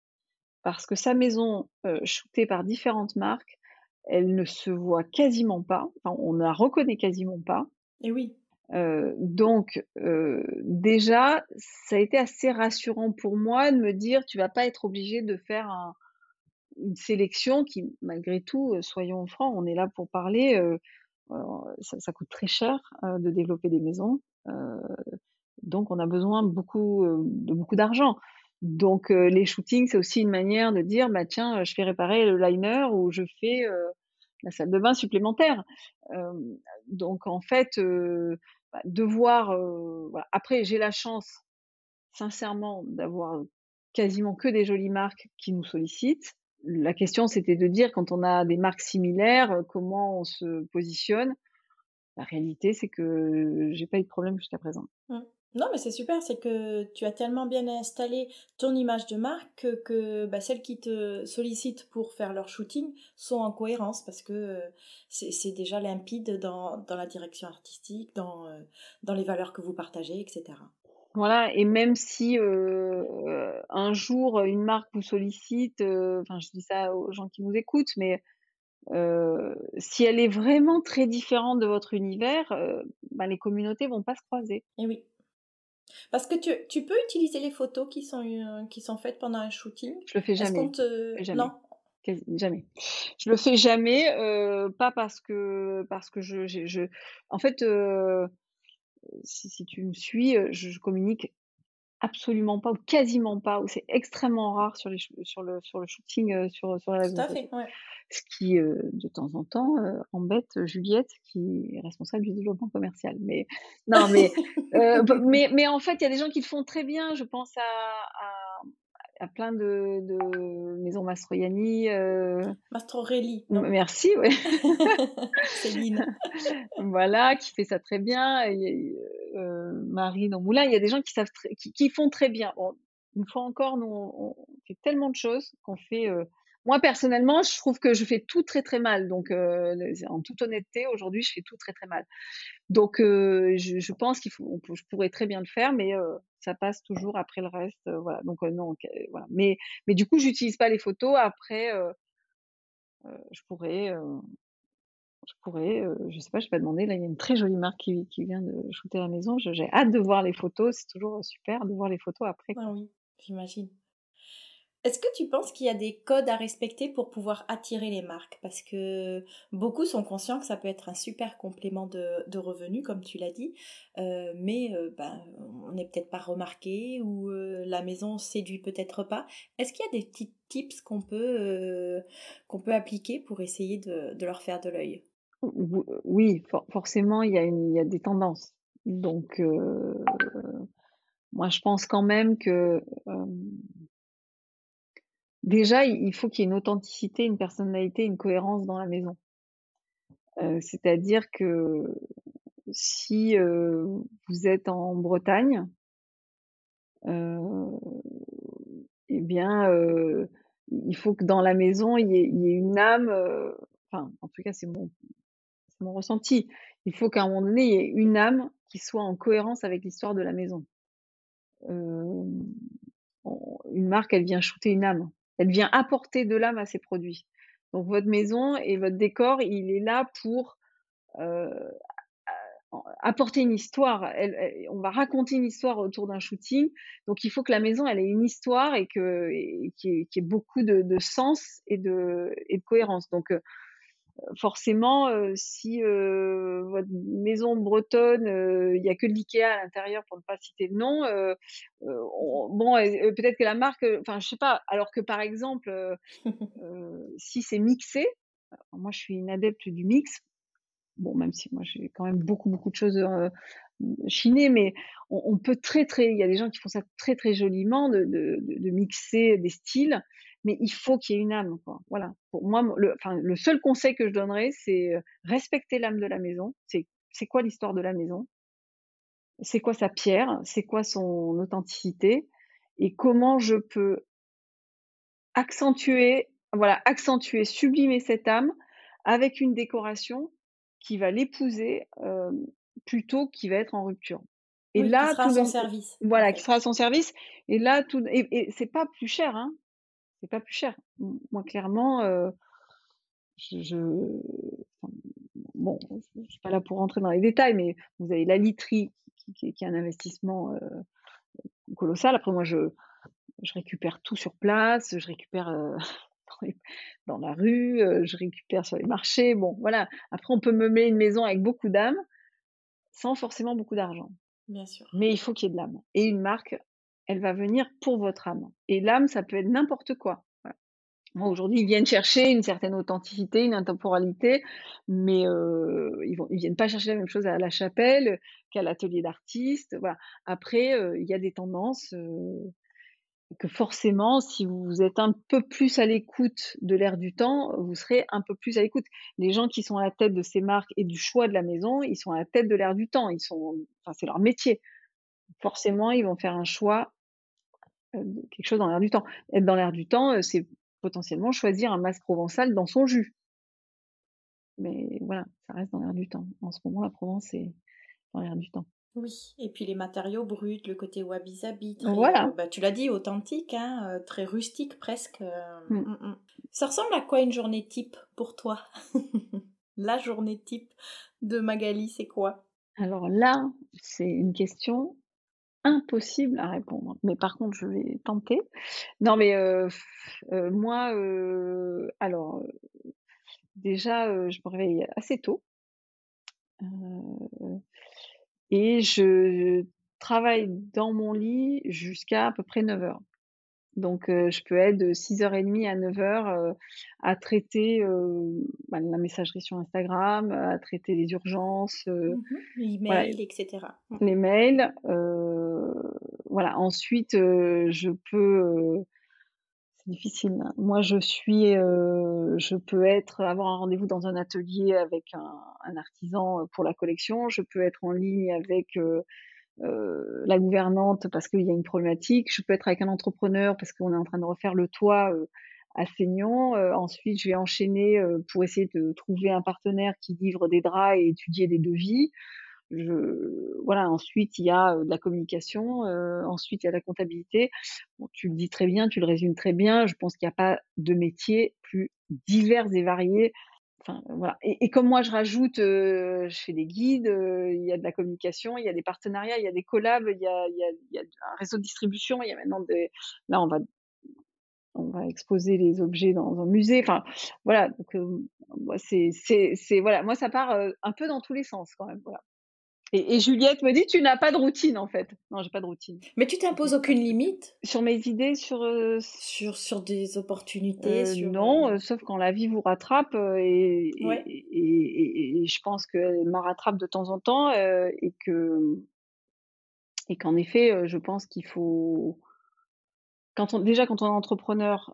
parce que sa maison, shootée par différentes marques, elle ne se voit quasiment pas, enfin, on ne la reconnaît quasiment pas. Et oui. donc déjà, ça a été assez rassurant pour moi de me dire, tu vas pas être obligé de faire une sélection qui, malgré tout, soyons francs, on est là pour parler, ça, ça, coûte très cher de développer des maisons, donc on a besoin beaucoup, de beaucoup d'argent. Donc les shootings, c'est aussi une manière de dire, bah tiens, je fais réparer le liner ou je fais la salle de bain supplémentaire. donc en fait, bah, de voir. Voilà. Après, j'ai la chance, sincèrement, d'avoir quasiment que des jolies marques qui nous sollicitent. La question, c'était de dire, quand on a des marques similaires, comment on se positionne. La réalité, c'est que j'ai pas eu de problème jusqu'à présent. Mmh. Non, mais c'est super, c'est que tu as tellement bien installé ton image de marque que, bah, celles qui te sollicitent pour faire leur shooting sont en cohérence parce que euh, c'est déjà limpide dans, dans, la direction artistique, dans, euh, dans les valeurs que vous partagez, etc. Voilà, et même si euh, un jour une marque vous sollicite, enfin je dis ça aux gens qui nous écoutent, mais si elle est vraiment très différente de votre univers, bah, les communautés vont pas se croiser. Et oui. Parce que tu, tu, peux utiliser les photos qui sont, euh, qui sont faites pendant un shooting. Je le fais jamais. jamais. Non. Jamais. Je le fais jamais, euh, pas parce que parce que je, je, en fait, euh, si, si, tu me suis, je, communique absolument pas ou quasiment pas ou c'est extrêmement rare sur les sur le sur le shooting sur sur réseaux. Tout à fait. Ouais ce qui de temps en temps embête Juliette qui est responsable du développement commercial. Mais non, mais *laughs* mais, mais en fait, il y a des gens qui le font très bien. Je pense à, à, plein de, de, maisons Mastroianni. Euh... Mastrorelli. Merci, oui. *laughs* Céline. *laughs* voilà, qui fait ça très bien. euh, Marie dans Moulin, il y a des gens qui savent qui, qui, font très bien. Bon, une fois encore, nous, on, fait tellement de choses qu'on fait. Moi personnellement, je trouve que je fais tout très très mal. Donc, en toute honnêteté, aujourd'hui, je fais tout très très mal. Donc, je, pense qu'il faut, je pourrais très bien le faire, mais ça passe toujours après le reste. voilà. Donc non, voilà. Mais, mais du coup, j'utilise pas les photos. Après, je pourrais je pourrais, je sais pas, je vais pas demander. Là, il y a une très jolie marque qui, qui vient de shooter à la maison. J'ai hâte de voir les photos. C'est toujours super de voir les photos après. Ah oui, j'imagine. Est-ce que tu penses qu'il y a des codes à respecter pour pouvoir attirer les marques? Parce que beaucoup sont conscients que ça peut être un super complément de, revenus, comme tu l'as dit, euh, mais euh, ben, on n'est peut-être pas remarqué ou euh, la maison séduit peut-être pas. Est-ce qu'il y a des petits tips qu'on peut, peut appliquer pour essayer de, leur faire de l'œil? Oui, forcément, il y a des tendances. Donc, moi, je pense quand même que Déjà, il faut qu'il y ait une authenticité, une personnalité, une cohérence dans la maison. c'est-à-dire que si, vous êtes en Bretagne eh bien, il faut que dans la maison, il y ait une âme, enfin, en tout cas, c'est mon mon ressenti. Il faut qu'à un moment donné, il y ait une âme qui soit en cohérence avec l'histoire de la maison. une marque, elle vient shooter une âme. Elle vient apporter de l'âme à ses produits. Donc votre maison et votre décor, il est là pour apporter une histoire. on va raconter une histoire autour d'un shooting. Donc il faut que la maison, elle ait une histoire et que qu'il y, ait beaucoup de, sens et de, et de cohérence. Donc forcément, si votre maison bretonne, il n'y a que de l'IKEA à l'intérieur pour ne pas citer le nom, bon, peut-être que la marque, enfin, je sais pas. Alors que par exemple, *laughs* si c'est mixé, moi je suis une adepte du mix. Bon, même si moi j'ai quand même beaucoup beaucoup de choses chinées, mais on, peut très très, il y a des gens qui font ça très très joliment de, de mixer des styles mais il faut qu'il y ait une âme. Quoi. Voilà. Pour moi, le, enfin, le seul conseil que je donnerais, c'est euh, respecter l'âme de la maison. C'est, c'est quoi l'histoire de la maison? C'est quoi sa pierre? C'est quoi son authenticité? Et comment je peux accentuer, voilà, accentuer, sublimer cette âme avec une décoration qui va l'épouser euh, plutôt qui va être en rupture? Et là, qui sera à son service. Voilà, qui sera à son service. Et là, tout, et, et c'est pas plus cher, hein c'est pas plus cher. Moi, clairement, je, bon, je suis pas là pour rentrer dans les détails, mais vous avez la literie qui, est un investissement colossal. Après, moi, je, je récupère tout sur place, je récupère *laughs* dans, la rue, je récupère sur les marchés. Bon, voilà. Après, on peut meubler une maison avec beaucoup d'âme, sans forcément beaucoup d'argent. Bien sûr. Mais il faut qu'il y ait de l'âme. Et une marque elle va venir pour votre âme. Et l'âme, ça peut être n'importe quoi. Aujourd'hui, ils viennent chercher une certaine authenticité, une intemporalité, mais ils ne viennent pas chercher la même chose à la chapelle qu'à l'atelier d'artiste. Voilà. Après, il y a des tendances que forcément, si vous êtes un peu plus à l'écoute de l'air du temps, vous serez un peu plus à l'écoute. Les gens qui sont à la tête de ces marques et du choix de la maison, ils sont à la tête de l'air du temps. C'est leur métier. Forcément, ils vont faire un choix quelque chose dans l'air du temps. Être dans l'air du temps, c'est potentiellement choisir un masque provençal dans son jus. Mais voilà, ça reste dans l'air du temps. En ce moment, la Provence est dans l'air du temps. Oui, et puis les matériaux bruts, le côté wabi-sabi, voilà. bah, tu l'as dit, authentique, hein, très rustique presque. Mmh. Mmh, mmh. Ça ressemble à quoi une journée type pour toi? *laughs* La journée type de Magali, c'est quoi? Alors là, c'est une question impossible à répondre. Mais par contre, je vais tenter. Non, mais moi, alors, déjà, je me réveille assez tôt. et je travaille dans mon lit jusqu'à à peu près 9 heures. Donc, je peux être de 6h30 à 9h à traiter bah, la messagerie sur Instagram, à traiter les urgences, mmh les mails, etc. Mmh. Les mails. voilà. Ensuite, je peux. c'est difficile. Hein. Moi, je suis, je peux être, avoir un rendez-vous dans un atelier avec un, un, artisan pour la collection. Je peux être en ligne avec la gouvernante parce qu'il y a une problématique. Je peux être avec un entrepreneur parce qu'on est en train de refaire le toit à Seignan. ensuite, je vais enchaîner pour essayer de trouver un partenaire qui livre des draps et étudier des devis. Voilà. Ensuite, il y a de la communication. ensuite, il y a la comptabilité. tu le dis très bien, tu le résumes très bien. Je pense qu'il n'y a pas de métier plus divers et variés Voilà. Et, comme moi, je rajoute, je fais des guides, il y a de la communication, il y a des partenariats, il y a des collabs, il y a, un réseau de distribution, il y a maintenant des. Là, on va, on va exposer les objets dans un musée. Enfin, voilà. Donc, c'est, voilà. Moi, ça part un peu dans tous les sens quand même. Et, Juliette me dit, tu n'as pas de routine en fait. Non, j'ai pas de routine. Mais tu t'imposes aucune limite? Sur mes idées, sur... Euh, sur, sur des opportunités euh, Non, euh, sauf quand la vie vous rattrape. Et, et, je pense qu'elle m'en rattrape de temps en temps. et que et qu'en effet, je pense qu'il faut... Quand on, déjà, quand on est entrepreneur,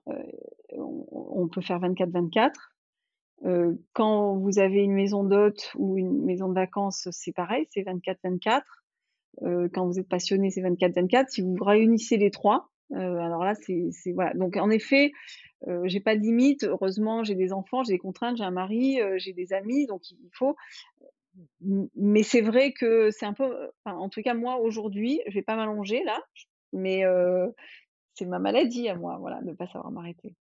on, on peut faire 24-24. Euh, quand vous avez une maison d'hôte ou une maison de vacances, c'est pareil, c'est 24-24. Euh, quand vous êtes passionné, c'est 24-24. Si vous réunissez les trois, euh, alors là, c'est voilà. Donc en effet, euh, j'ai pas de limite. Heureusement, j'ai des enfants, j'ai des contraintes, j'ai un mari, euh, j'ai des amis, donc il faut. Mais c'est vrai que c'est un peu. Enfin, en tout cas, moi aujourd'hui, je vais pas m'allonger là, mais c'est ma maladie à moi, voilà, de pas savoir m'arrêter.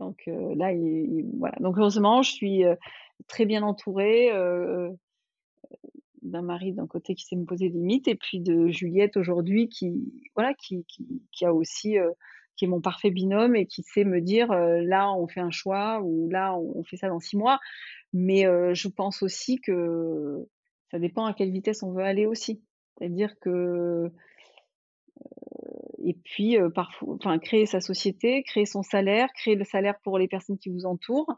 Donc là, voilà. Donc heureusement, je suis très bien entourée d'un mari d'un côté qui sait me poser des limites et puis de Juliette aujourd'hui qui voilà qui, qui, a aussi qui est mon parfait binôme et qui sait me dire là on fait un choix ou là on fait ça dans six mois mais je pense aussi que ça dépend à quelle vitesse on veut aller aussi c'est-à-dire que et puis parfois, enfin, créer sa société, créer son salaire, créer le salaire pour les personnes qui vous entourent.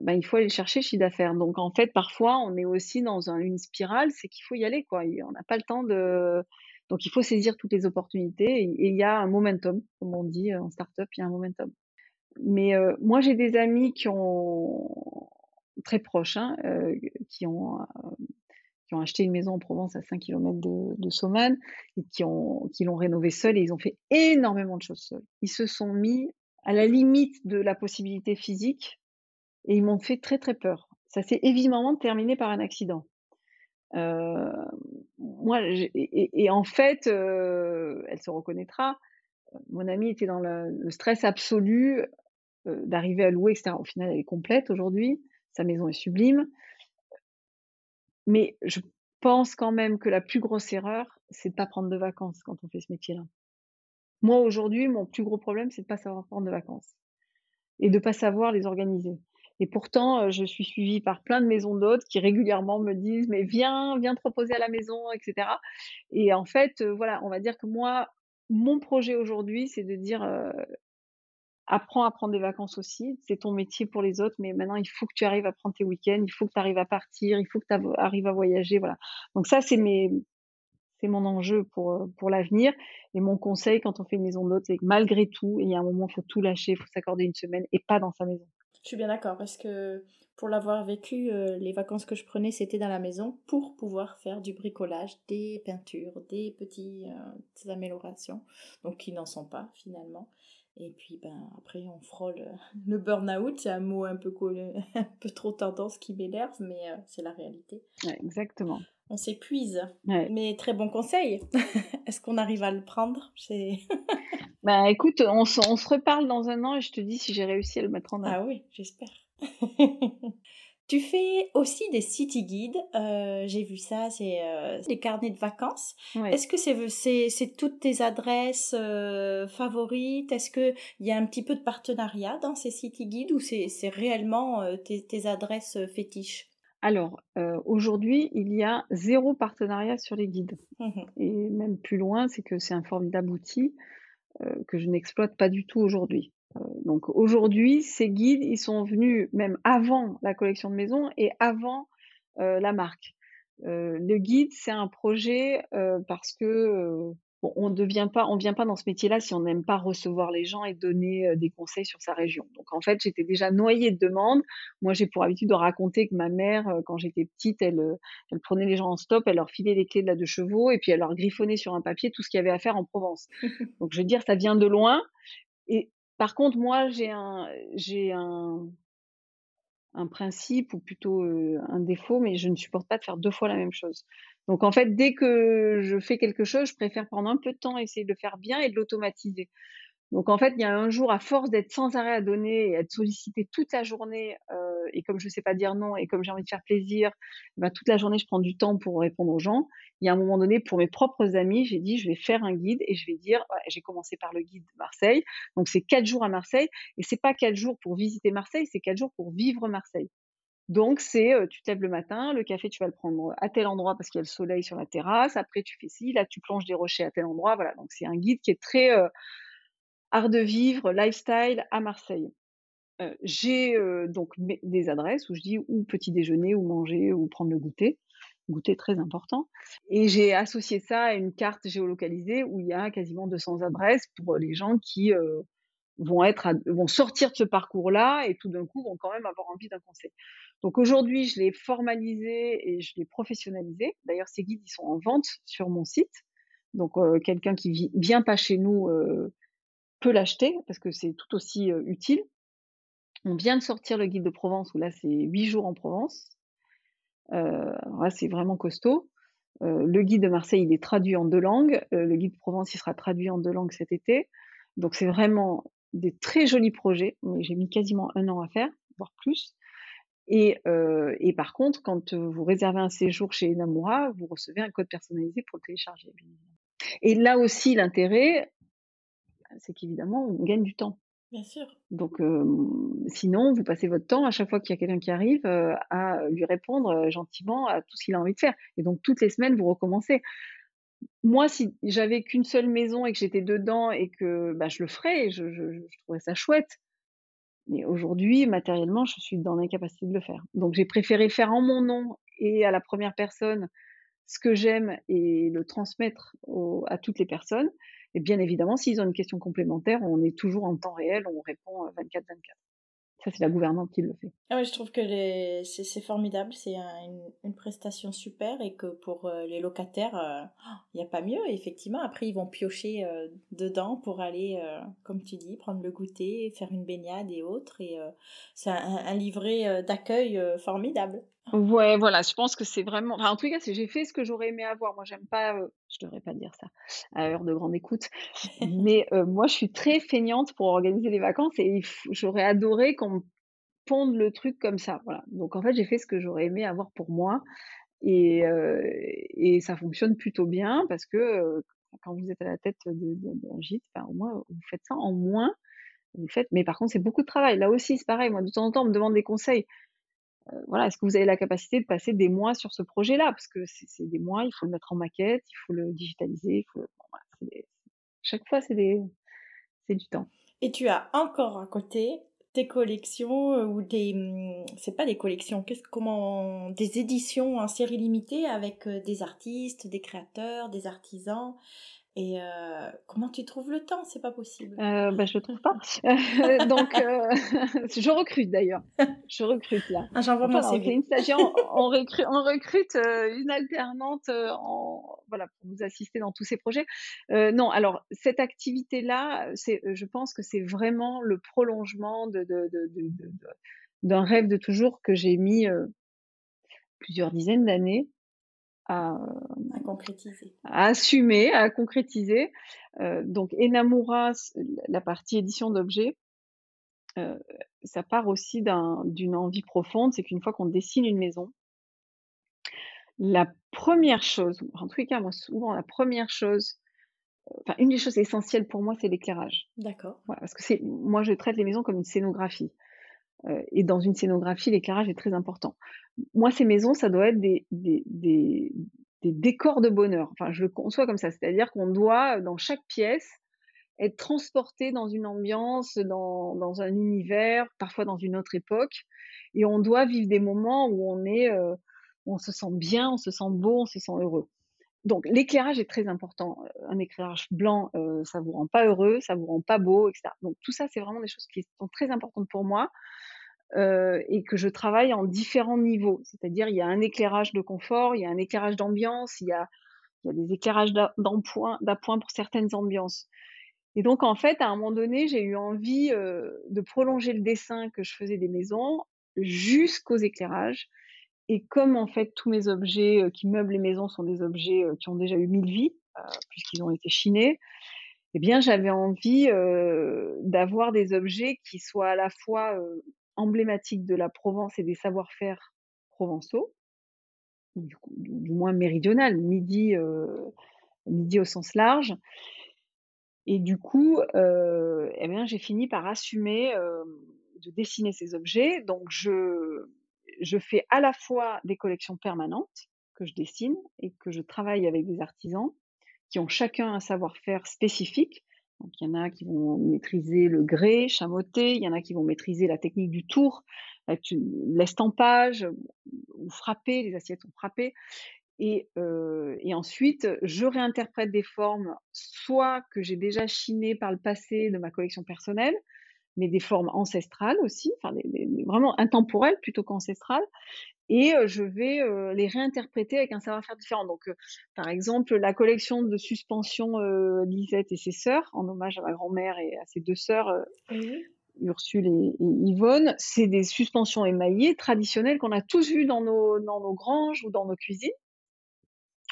Ben, il faut aller chercher chiffre d'affaires. Donc en fait, parfois, on est aussi dans une spirale, c'est qu'il faut y aller, quoi. on n'a pas le temps de. Donc il faut saisir toutes les opportunités et, il y a un momentum, comme on dit en startup, il y a un momentum. Mais moi, j'ai des amis qui ont très proches, hein, qui ont qui ont acheté une maison en Provence à 5 km de, de et qui ont qui l'ont rénovée seuls et ils ont fait énormément de choses seuls. Ils se sont mis à la limite de la possibilité physique et ils m'ont fait très très peur. Ça s'est évidemment terminé par un accident. Euh, moi, et, en fait, euh, elle se reconnaîtra. Mon amie était dans le, stress absolu euh, d'arriver à louer, etc. Au final, elle est complète aujourd'hui. Sa maison est sublime. Mais je pense quand même que la plus grosse erreur, c'est de pas prendre de vacances quand on fait ce métier-là. Moi, aujourd'hui, mon plus gros problème, c'est de pas savoir prendre de vacances et de pas savoir les organiser. Et pourtant, je suis suivie par plein de maisons d'hôtes qui régulièrement me disent mais viens, viens te reposer à la maison, etc. Et en fait, voilà, on va dire que moi, mon projet aujourd'hui, c'est de dire apprends à prendre des vacances aussi. C'est ton métier pour les autres, mais maintenant, il faut que tu arrives à prendre tes week-ends, il faut que tu arrives à partir, il faut que tu arrives à voyager. Voilà. Donc ça, c'est mes, c'est mon enjeu pour, euh, pour l'avenir. Et mon conseil quand on fait une maison d'hôte, c'est que malgré tout, il y a un moment, il faut tout lâcher, il faut s'accorder une semaine et pas dans sa maison. Je suis bien d'accord parce que pour l'avoir vécu, euh, les vacances que je prenais, c'était dans la maison pour pouvoir faire du bricolage, des peintures, des petites euh, améliorations, donc qui n'en sont pas finalement. Et puis ben, après, on frôle euh, *laughs* le burn-out. C'est un mot un peu, *laughs* un peu trop tendance qui m'énerve, mais euh, c'est la réalité. exactement. On s'épuise. Mais très bon conseil. *laughs* Est-ce qu'on arrive à le prendre? Ben écoute, on, on, se reparle dans un an et je te dis si j'ai réussi à le mettre en œuvre. Ah oui, j'espère. Tu fais aussi des city guides. Euh, j'ai vu ça, c'est euh, des carnets de vacances. Est-ce que c'est, toutes tes adresses euh, favorites? Est-ce qu'il y a un petit peu de partenariat dans ces city guides ou c'est, réellement tes, adresses fétiches? Alors, aujourd'hui, il y a zéro partenariat sur les guides. Mmh Et même plus loin, c'est que c'est un formidable outil que je n'exploite pas du tout aujourd'hui. Euh, donc aujourd'hui, ces guides, ils sont venus même avant la collection de maisons et avant euh, la marque. Euh, le guide, c'est un projet parce que on ne devient pas, on vient pas dans ce métier-là si on n'aime pas recevoir les gens et donner des conseils sur sa région. Donc en fait, j'étais déjà noyée de demandes. Moi, j'ai pour habitude de raconter que ma mère, quand j'étais petite, elle, elle prenait les gens en stop, elle leur filait les clés de la deux chevaux et puis elle leur griffonnait sur un papier tout ce qu'il y avait à faire en Provence. *laughs* Donc je veux dire, ça vient de loin. Et par contre, moi, j'ai un, principe ou plutôt un défaut, mais je ne supporte pas de faire deux fois la même chose. Donc en fait, dès que je fais quelque chose, je préfère prendre un peu de temps, essayer de le faire bien et de l'automatiser. Donc en fait, il y a un jour, à force d'être sans arrêt à donner et être sollicité toute la journée, euh, et comme je ne sais pas dire non et comme j'ai envie de faire plaisir, bah, toute la journée, je prends du temps pour répondre aux gens. Il y a un moment donné, pour mes propres amis, j'ai dit, je vais faire un guide et je vais dire, j'ai commencé par le guide de Marseille. Donc c'est quatre jours à Marseille et c'est pas quatre jours pour visiter Marseille, c'est quatre jours pour vivre Marseille. Donc, c'est tu te le matin, le café, tu vas le prendre à tel endroit parce qu'il y a le soleil sur la terrasse. Après, tu fais ci, là, tu plonges des rochers à tel endroit. Voilà. Donc, c'est un guide qui est très art de vivre, lifestyle à Marseille. j'ai donc des adresses où je dis où petit déjeuner, où manger, où prendre le goûter. Goûter très important. Et j'ai associé ça à une carte géolocalisée où il y a quasiment 200 adresses pour les gens qui vont être vont sortir de ce parcours-là et tout d'un coup vont quand même avoir envie d'un conseil. Donc aujourd'hui, je l'ai formalisé et je l'ai professionnalisé. D'ailleurs, ces guides, ils sont en vente sur mon site. Donc quelqu'un qui vient pas chez nous peut l'acheter parce que c'est tout aussi utile. On vient de sortir le guide de Provence où là c'est huit jours en Provence. C'est vraiment costaud. le guide de Marseille il est traduit en deux langues. le guide de Provence il sera traduit en deux langues cet été. Donc c'est vraiment des très jolis projets, j'ai mis quasiment un an à faire, voire plus. Et, et, par contre, quand vous réservez un séjour chez Namura, vous recevez un code personnalisé pour le télécharger. Et là aussi, l'intérêt, c'est qu'évidemment, on gagne du temps. Bien sûr. Donc, sinon, vous passez votre temps à chaque fois qu'il y a quelqu'un qui arrive à lui répondre gentiment à tout ce qu'il a envie de faire. Et donc, toutes les semaines, vous recommencez moi, si j'avais qu'une seule maison et que j'étais dedans et que bah, je le ferais, je, je, je trouverais ça chouette. Mais aujourd'hui, matériellement, je suis dans l'incapacité de le faire. Donc, j'ai préféré faire en mon nom et à la première personne ce que j'aime et le transmettre à toutes les personnes. Et bien évidemment, s'ils ont une question complémentaire, on est toujours en temps réel, on répond 24-24. Ça, c'est la gouvernante qui le fait. Ah je trouve que c'est formidable, c'est une, prestation super et que pour euh, les locataires, euh, il n'y a pas mieux. Effectivement, après, ils vont piocher euh, dedans pour aller, comme tu dis, prendre le goûter, faire une baignade et autres. Et c'est un, livret d'accueil formidable. Ouais, voilà, je pense que c'est vraiment. en tout cas, j'ai fait ce que j'aurais aimé avoir. Moi, j'aime pas. je devrais pas dire ça à heure de grande écoute. *laughs* Mais moi, je suis très feignante pour organiser les vacances et j'aurais adoré qu'on me ponde le truc comme ça. Voilà. Donc, en fait, j'ai fait ce que j'aurais aimé avoir pour moi. Et, et ça fonctionne plutôt bien parce que quand vous êtes à la tête d'un gîte, ben, au moins, vous faites ça en moins. Vous faites, mais par contre, c'est beaucoup de travail. Là aussi, c'est pareil. Moi, de temps en temps, on me demande des conseils. Euh, voilà, est-ce que vous avez la capacité de passer des mois sur ce projet-là? Parce que c'est des mois, il faut le mettre en maquette, il faut le digitaliser. Chaque fois, c'est du temps. Et tu as encore à côté tes collections euh, ou des hum, c'est pas des collections qu'est-ce comment des éditions en série limitée avec euh, des artistes des créateurs des artisans et euh, comment tu trouves le temps? C'est pas possible. Euh, bah, je le trouve pas. *laughs* donc, euh, *laughs* je recrute d'ailleurs. Je recrute là. Ah, J'envoie mon CV. Une stagiaire, on, recrute, on recrute une alternante en, voilà, pour vous assister dans tous ces projets. non, alors cette activité-là, je pense que c'est vraiment le prolongement de, de, de, d'un rêve de toujours que j'ai mis plusieurs dizaines d'années à, concrétiser. À assumer, à concrétiser. Euh, donc Enamura, la partie édition d'objets, euh, ça part aussi d'une envie profonde, c'est qu'une fois qu'on dessine une maison, la première chose, en tous les cas, moi souvent la première chose, enfin une des choses essentielles pour moi, c'est l'éclairage. D'accord. parce que c'est, moi je traite les maisons comme une scénographie. Euh, et dans une scénographie, l'éclairage est très important. Moi, ces maisons, ça doit être des, décors de bonheur. Enfin, je le conçois comme ça, c'est-à-dire qu'on doit, dans chaque pièce, être transporté dans une ambiance, dans, un univers, parfois dans une autre époque, et on doit vivre des moments où on est, euh, on se sent bien, on se sent beau, on se sent heureux. Donc l'éclairage est très important. Un éclairage blanc, ça vous rend pas heureux, ça vous rend pas beau, etc. Donc tout ça, c'est vraiment des choses qui sont très importantes pour moi et que je travaille en différents niveaux. C'est-à-dire, il y a un éclairage de confort, il y a un éclairage d'ambiance, il y a, il y a des éclairages d'appoint pour certaines ambiances. Et donc, en fait, à un moment donné, j'ai eu envie de prolonger le dessin que je faisais des maisons jusqu'aux éclairages et comme en fait tous mes objets qui meublent les maisons sont des objets qui ont déjà eu mille vies, puisqu'ils ont été chinés, eh bien j'avais envie d'avoir des objets qui soient à la fois emblématiques de la Provence et des savoir-faire provençaux, du, du, moins méridional, midi, midi au sens large. Et du coup, eh bien, j'ai fini par assumer de dessiner ces objets. Donc, je, je fais à la fois des collections permanentes que je dessine et que je travaille avec des artisans qui ont chacun un savoir-faire spécifique. Il y en a qui vont maîtriser le grès, chamoté, il y en a qui vont maîtriser la technique du tour, l'estampage, ou frapper, les assiettes sont frappées. Et, euh, et, ensuite, je réinterprète des formes, soit que j'ai déjà chinées par le passé de ma collection personnelle, mais des formes ancestrales aussi, enfin vraiment intemporelles plutôt qu'ancestrales. Et je vais les réinterpréter avec un savoir-faire différent. Donc, par exemple, la collection de suspension Lisette et ses sœurs, en hommage à ma grand-mère et à ses deux sœurs, Ursule et, Yvonne, c'est des suspensions émaillées traditionnelles qu'on a tous vues dans nos, dans nos granges ou dans nos cuisines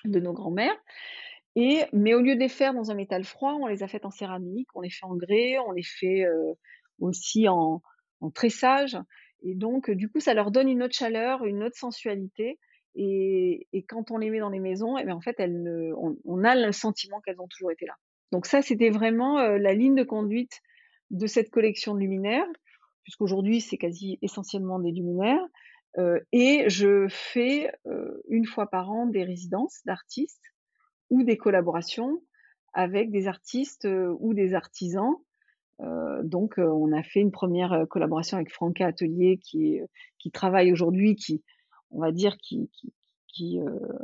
de nos grands-mères. Et, mais au lieu de les faire dans un métal froid, on les a faites en céramique, on les fait en grès, on les fait aussi en, tressage. Et donc, du coup, ça leur donne une autre chaleur, une autre sensualité. Et, quand on les met dans les maisons, et eh en fait, elles, on, a le sentiment qu'elles ont toujours été là. Donc ça, c'était vraiment la ligne de conduite de cette collection de luminaires, puisqu'aujourd'hui, c'est quasi essentiellement des luminaires. et je fais une fois par an des résidences d'artistes ou des collaborations avec des artistes ou des artisans euh, donc, euh, on a fait une première euh, collaboration avec Franca Atelier qui, travaille aujourd'hui, qui, on va dire, qui,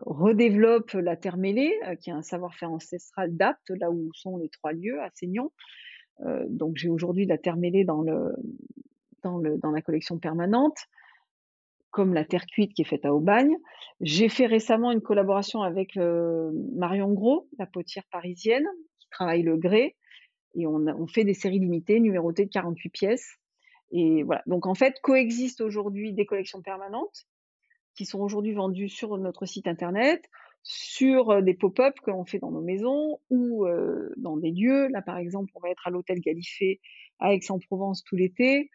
redéveloppe la terre mêlée, qui a un savoir-faire ancestral d'Apt, là où sont les trois lieux à Seignon. donc, j'ai aujourd'hui la terre mêlée dans la collection permanente comme la terre cuite qui est faite à Aubagne. J'ai fait récemment une collaboration avec Marion Gros, la potière parisienne, qui travaille le grès et on, fait des séries limitées, numérotées de 48 pièces. Et voilà. Donc en fait, coexistent aujourd'hui des collections permanentes qui sont aujourd'hui vendues sur notre site internet, sur euh, des pop-up que l'on fait dans nos maisons ou euh, dans des lieux. Là, par exemple, on va être à l'hôtel Galifet à Aix-en-Provence tout l'été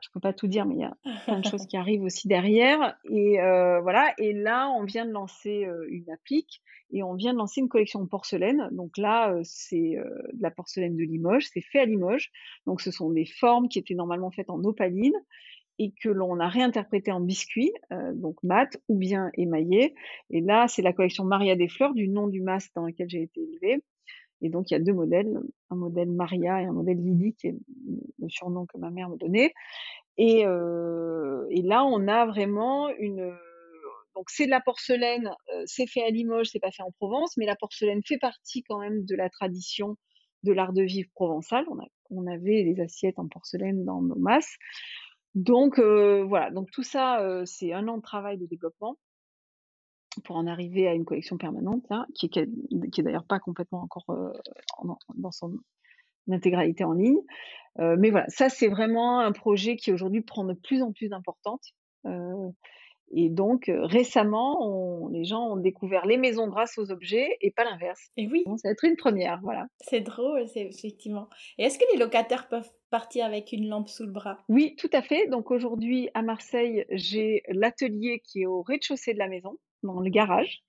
je peux pas tout dire, mais il y a *laughs* plein de choses qui arrivent aussi derrière. Et euh, voilà. Et là, on vient de lancer euh, une applique et on vient de lancer une collection de porcelaine. Donc là, euh, c'est de la porcelaine de Limoges. C'est fait à Limoges. Donc ce sont des formes qui étaient normalement faites en opaline et que l'on a réinterprété en biscuit, donc mat ou bien émaillé. Et là, c'est la collection Maria des Fleurs, du nom du masque dans lequel j'ai été élevée. Et donc, il y a deux modèles, un modèle Maria et un modèle Lily, qui est le surnom que ma mère me donnait. Et, euh, et là, on a vraiment une. Donc, c'est de la porcelaine, euh, c'est fait à Limoges, c'est pas fait en Provence, mais la porcelaine fait partie quand même de la tradition de l'art de vivre provençal. On, a, on avait des assiettes en porcelaine dans nos masses. Donc, euh, voilà. Donc, tout ça, euh, c'est un an de travail de développement pour en arriver à une collection permanente, là, qui, est, qui est d'ailleurs pas complètement encore euh, dans son intégralité en ligne. Euh, mais voilà, ça c'est vraiment un projet qui aujourd'hui prend de plus en plus d'importance. Euh, et donc récemment, on, les gens ont découvert les maisons grâce aux objets et pas l'inverse. Et oui. ça va être une première, voilà. C'est drôle, c'est effectivement. Et est-ce que les locataires peuvent partir avec une lampe sous le bras? Oui, tout à fait. Donc aujourd'hui à Marseille, j'ai l'atelier qui est au rez-de-chaussée de la maison dans le garage.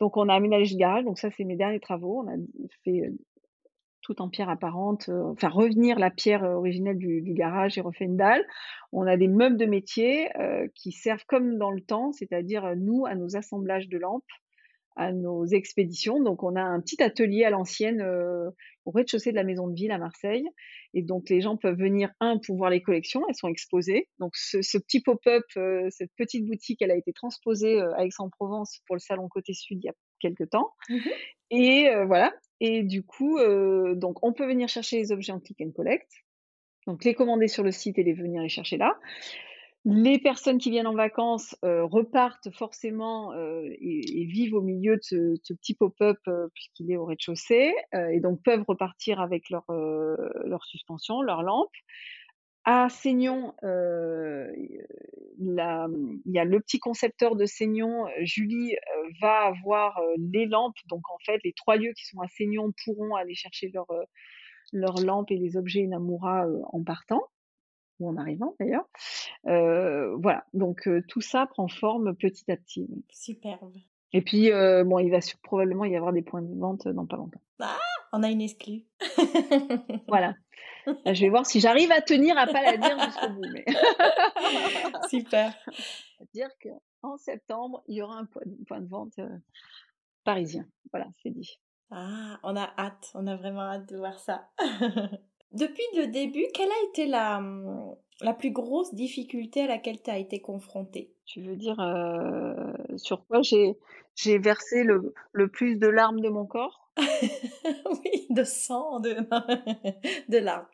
Donc on a aménagé le garage, donc ça c'est mes derniers travaux. On a fait euh, tout en pierre apparente, euh, enfin revenir la pierre euh, originelle du, garage et refait une dalle. On a des meubles de métier qui servent comme dans le temps, c'est-à-dire nous à nos assemblages de lampes, à nos expéditions. Donc on a un petit atelier à l'ancienne au rez-de-chaussée de la maison de ville à Marseille. Et donc les gens peuvent venir, un, pour voir les collections, elles sont exposées. Donc ce, ce petit pop-up, cette petite boutique, elle a été transposée à Aix-en-Provence pour le salon côté sud il y a quelques temps. Mmh et voilà. Et du coup, donc on peut venir chercher les objets en click and collect. Donc les commander sur le site et les venir les chercher là. Les personnes qui viennent en vacances repartent forcément et, vivent au milieu de ce, petit pop-up puisqu'il est au rez-de-chaussée et donc peuvent repartir avec leur, leur suspension, leur lampe. À Seignon, il y a le petit concepteur de Seignon, Julie, va avoir les lampes. Donc en fait, les trois lieux qui sont à Seignon pourront aller chercher leurs lampes et les objets Namura en partant ou en arrivant d'ailleurs. voilà, donc tout ça prend forme petit à petit. Superbe. Et puis, bon, il va probablement y avoir des points de vente dans pas longtemps. Ah, on a une exclue. *laughs* voilà. Je vais voir si j'arrive à tenir à pas la dire jusqu'au bout. Mais... *laughs* Super. *laughs* dire qu'en septembre, il y aura un point de vente parisien. Voilà, c'est dit. Ah, on a hâte, on a vraiment hâte de voir ça. Depuis le début, quelle a été la, hum, la plus grosse difficulté à laquelle tu as été confrontée? Tu veux dire euh, sur quoi j'ai, j'ai versé le, le plus de larmes de mon corps? *laughs* Oui, de sang, de, *laughs* de larmes.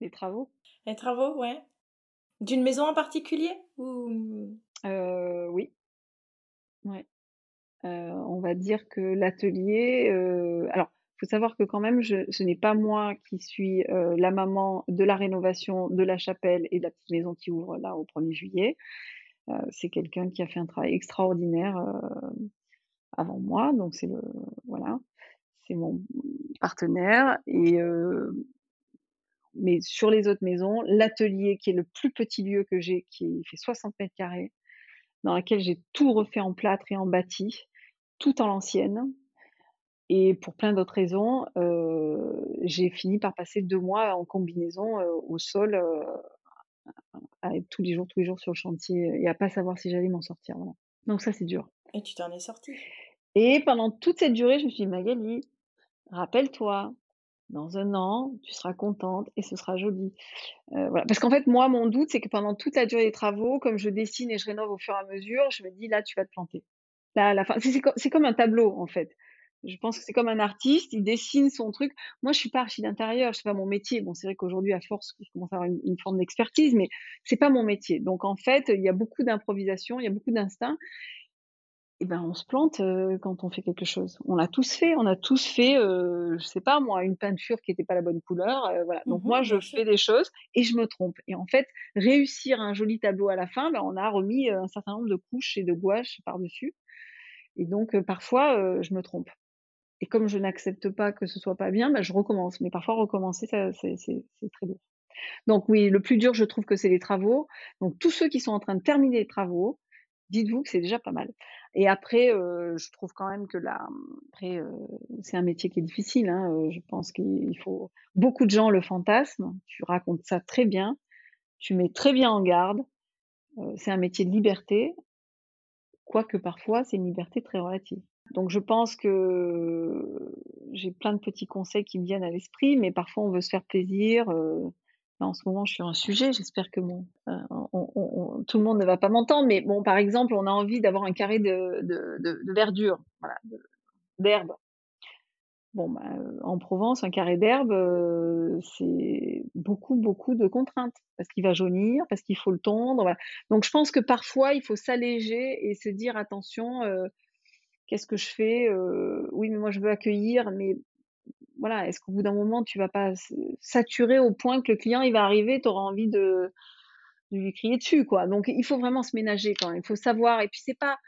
Les travaux? Les travaux, ouais. D'une maison en particulier ou... Euh, oui. Ouais. Euh, on va dire que l'atelier. alors, faut savoir que quand même, ce n'est pas moi qui suis euh, la maman de la rénovation de la chapelle et de la petite maison qui ouvre là au 1er juillet. Euh, c'est quelqu'un qui a fait un travail extraordinaire euh, avant moi, donc c'est le voilà, c'est mon partenaire et mais sur les autres maisons, l'atelier qui est le plus petit lieu que j'ai, qui fait 60 mètres carrés, dans lequel j'ai tout refait en plâtre et en bâti, tout en l'ancienne, et pour plein d'autres raisons, j'ai fini par passer deux mois en combinaison au sol, à être tous les jours, tous les jours sur le chantier et à pas savoir si j'allais m'en sortir. Voilà. Donc ça, c'est dur. Et tu t'en es sortie. Et pendant toute cette durée, je me suis dit, Magali, rappelle-toi, dans un an, tu seras contente et ce sera joli. voilà. Parce qu'en fait, moi, mon doute, c'est que pendant toute la durée des travaux, comme je dessine et je rénove au fur et à mesure, je me dis, là, tu vas te planter. Là, à la fin, c'est comme un tableau, en fait. Je pense que c'est comme un artiste, il dessine son truc. Moi, je suis pas archi d'intérieur, c'est pas mon métier. Bon, c'est vrai qu'aujourd'hui, à force, je commence à avoir une, forme d'expertise, mais c'est pas mon métier. Donc, en fait, il y a beaucoup d'improvisation, il y a beaucoup d'instinct. Et ben, on se plante euh, quand on fait quelque chose. On l'a tous fait. On a tous fait, euh, je sais pas moi, une peinture qui n'était pas la bonne couleur. Euh, voilà. Donc mmh moi, je fais des choses et je me trompe. Et en fait, réussir un joli tableau à la fin, ben, on a remis un certain nombre de couches et de gouaches par dessus. Et donc parfois, je me trompe. Et comme je n'accepte pas que ce soit pas bien, bah, je recommence. Mais parfois, recommencer, c'est très dur. Donc oui, le plus dur, je trouve que c'est les travaux. Donc tous ceux qui sont en train de terminer les travaux, dites-vous que c'est déjà pas mal. Et après, euh, je trouve quand même que là, après, euh, c'est un métier qui est difficile. Hein. Euh, je pense qu'il faut beaucoup de gens le fantasme. Tu racontes ça très bien, tu mets très bien en garde. c'est un métier de liberté, quoique parfois c'est une liberté très relative. Donc je pense que j'ai plein de petits conseils qui me viennent à l'esprit, mais parfois on veut se faire plaisir. en ce moment, je suis un sujet. J'espère que bon, tout le monde ne va pas m'entendre, mais bon, par exemple, on a envie d'avoir un carré de, verdure, d'herbe. Bon, bah, en Provence, un carré d'herbe, c'est beaucoup, beaucoup de contraintes parce qu'il va jaunir, parce qu'il faut le tondre. Donc, je pense que parfois, il faut s'alléger et se dire attention qu'est-ce que je fais Oui, mais moi je veux accueillir, mais voilà, est-ce qu'au bout d'un moment tu vas pas saturer au point que le client il va arriver, tu auras envie de, lui crier dessus, quoi. Donc il faut vraiment se ménager il faut savoir. Et puis c'est pas,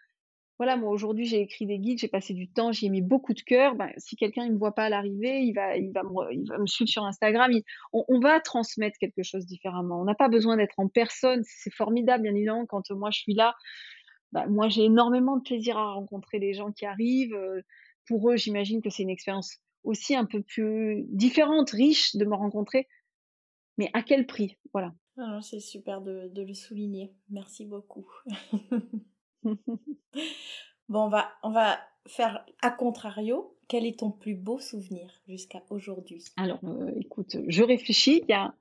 voilà, moi aujourd'hui j'ai écrit des guides, j'ai passé du temps, j'y ai mis beaucoup de cœur. Ben, si quelqu'un il me voit pas à l'arrivée, il va, il va me, il va me suivre sur Instagram. on, on, va transmettre quelque chose différemment. On n'a pas besoin d'être en personne. C'est formidable, bien évidemment, quand moi je suis là bah, moi j'ai énormément de plaisir à rencontrer les gens qui arrivent. Pour eux, j'imagine que c'est une expérience aussi un peu plus différente, riche de me rencontrer. Mais à quel prix? Voilà. Ah c'est super de, de, le souligner. Merci beaucoup. *laughs* *laughs* bon, on va, on va faire à contrario. Quel est ton plus beau souvenir jusqu'à aujourd'hui? Alors, écoute, je réfléchis. Il y a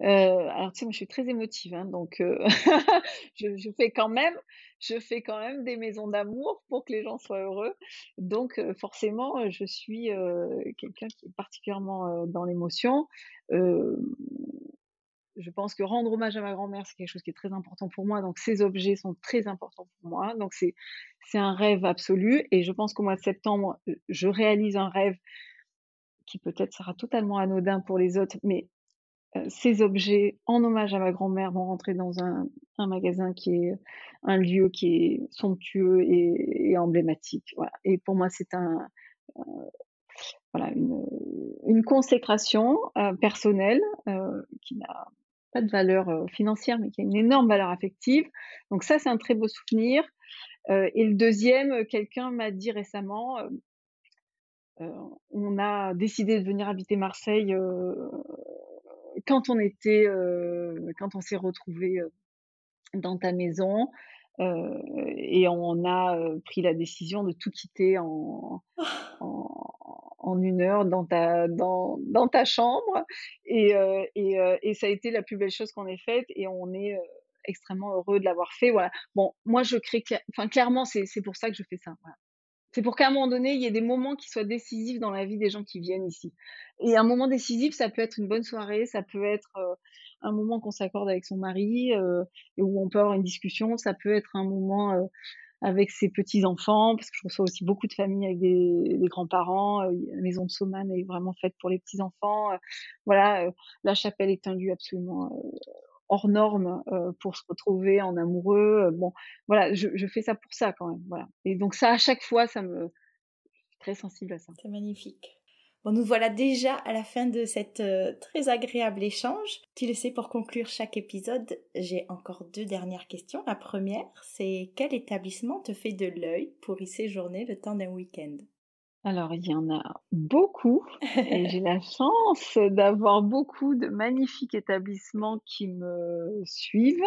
alors tu sais, moi je suis très émotive, hein, donc *laughs* je, fais quand même, je fais quand même des maisons d'amour pour que les gens soient heureux. Donc forcément, je suis quelqu'un qui est particulièrement dans l'émotion je pense que rendre hommage à ma grand-mère, c'est quelque chose qui est très important pour moi. Donc, ces objets sont très importants pour moi. Donc, c'est, c'est un rêve absolu. Et je pense qu'au mois de septembre, je réalise un rêve qui peut-être sera totalement anodin pour les autres, mais ces objets en hommage à ma grand-mère vont rentrer dans un, un, magasin qui est un lieu qui est somptueux et, emblématique. Et pour moi, c'est un, euh, voilà, une, une consécration personnelle qui n'a pas de valeur euh, financière, mais qui a une énorme valeur affective. Donc ça, c'est un très beau souvenir. Euh, et le deuxième, euh, quelqu'un m'a dit récemment, on a décidé de venir habiter Marseille quand on était, quand on s'est retrouvé dans ta maison. et on a pris la décision de tout quitter en, en, en une heure dans ta, dans, dans ta chambre. Et, euh, et, euh, et, ça a été la plus belle chose qu'on ait faite et on est euh, extrêmement heureux de l'avoir fait. Voilà. Bon, moi, je crée, enfin, clairement, c'est pour ça que je fais ça. Voilà. C'est pour qu'à un moment donné, il y ait des moments qui soient décisifs dans la vie des gens qui viennent ici. Et un moment décisif, ça peut être une bonne soirée, ça peut être un moment qu'on s'accorde avec son mari euh, et où on peut avoir une discussion, ça peut être un moment avec ses petits-enfants, parce que je reçois aussi beaucoup de familles avec des, grands-parents. Euh, la maison de Sauman est vraiment faite pour les petits-enfants. Euh, voilà, euh, la chapelle est un lieu absolument hors norme pour se retrouver en amoureux. bon, voilà, je, fais ça pour ça quand même. Voilà. Et donc ça, à chaque fois, ça me, très sensible à ça. C'est magnifique. Bon, nous voilà déjà à la fin de cet euh, très agréable échange. Tu le sais, pour conclure chaque épisode, j'ai encore deux dernières questions. La première, c'est quel établissement te fait de l'œil pour y séjourner le temps d'un week-end? Alors, il y en a beaucoup et j'ai la *laughs* chance d'avoir beaucoup de magnifiques établissements qui me suivent,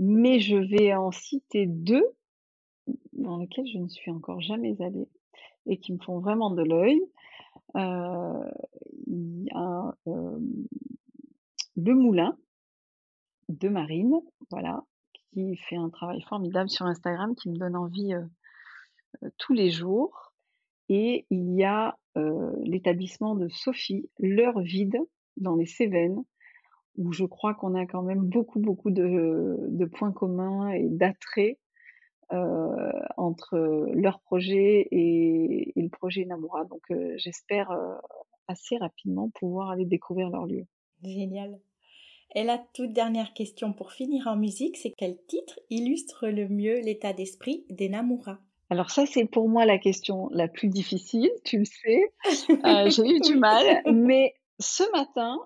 mais je vais en citer deux dans lesquels je ne suis encore jamais allée et qui me font vraiment de l'œil. Euh, il y a le moulin de Marine, voilà, qui fait un travail formidable sur Instagram, qui me donne envie tous les jours. Et il y a l'établissement de Sophie, l'heure vide, dans les Cévennes, où je crois qu'on a quand même beaucoup, beaucoup de, points communs et d'attraits euh, entre leur projet et, le projet Namura. Donc euh, j'espère euh, assez rapidement pouvoir aller découvrir leur lieu. Génial. Et la toute dernière question pour finir en musique, c'est quel titre illustre le mieux l'état d'esprit des Namura alors ça, c'est pour moi la question la plus difficile, tu le sais. *laughs* j'ai eu du mal, *laughs* mais ce matin,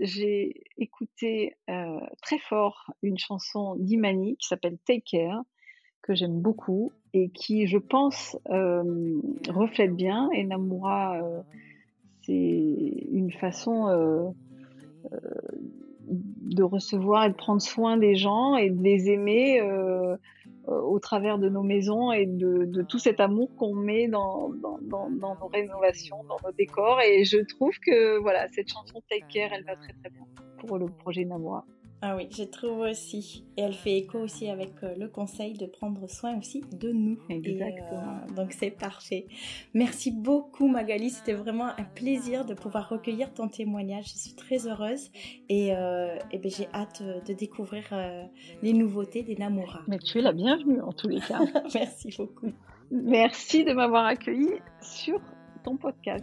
j'ai écouté très fort une chanson d'Imani qui s'appelle Take Care, que j'aime beaucoup et qui, je pense, euh, reflète bien. Et Namura, euh, c'est une façon euh, de recevoir et de prendre soin des gens et de les aimer au travers de nos maisons et de, tout cet amour qu'on met dans, dans, nos rénovations, dans nos décors. Et je trouve que voilà, cette chanson Take Care, elle va très très bien pour le projet Namura. Ah oui, je trouve aussi. Et elle fait écho aussi avec euh, le conseil de prendre soin aussi de nous. Exactement. Euh, donc c'est parfait. Merci beaucoup Magali, c'était vraiment un plaisir de pouvoir recueillir ton témoignage. Je suis très heureuse et, euh, ben, j'ai hâte de découvrir les nouveautés des Namura. Mais tu es la bienvenue en tous les cas. *laughs* Merci beaucoup. Merci de m'avoir accueilli sur ton podcast.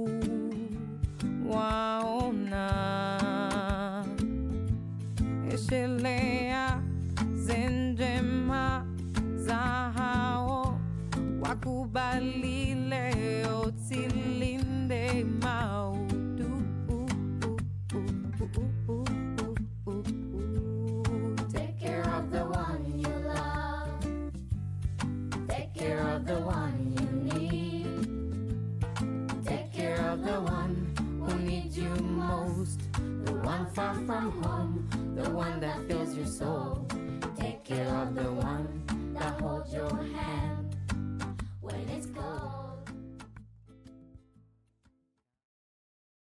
waona eshelea za hao wakubali leo silinde Take care of the one you love. Take care of the one you far from home, the one that fills your soul. Take care of the one that holds your hand when it's cold.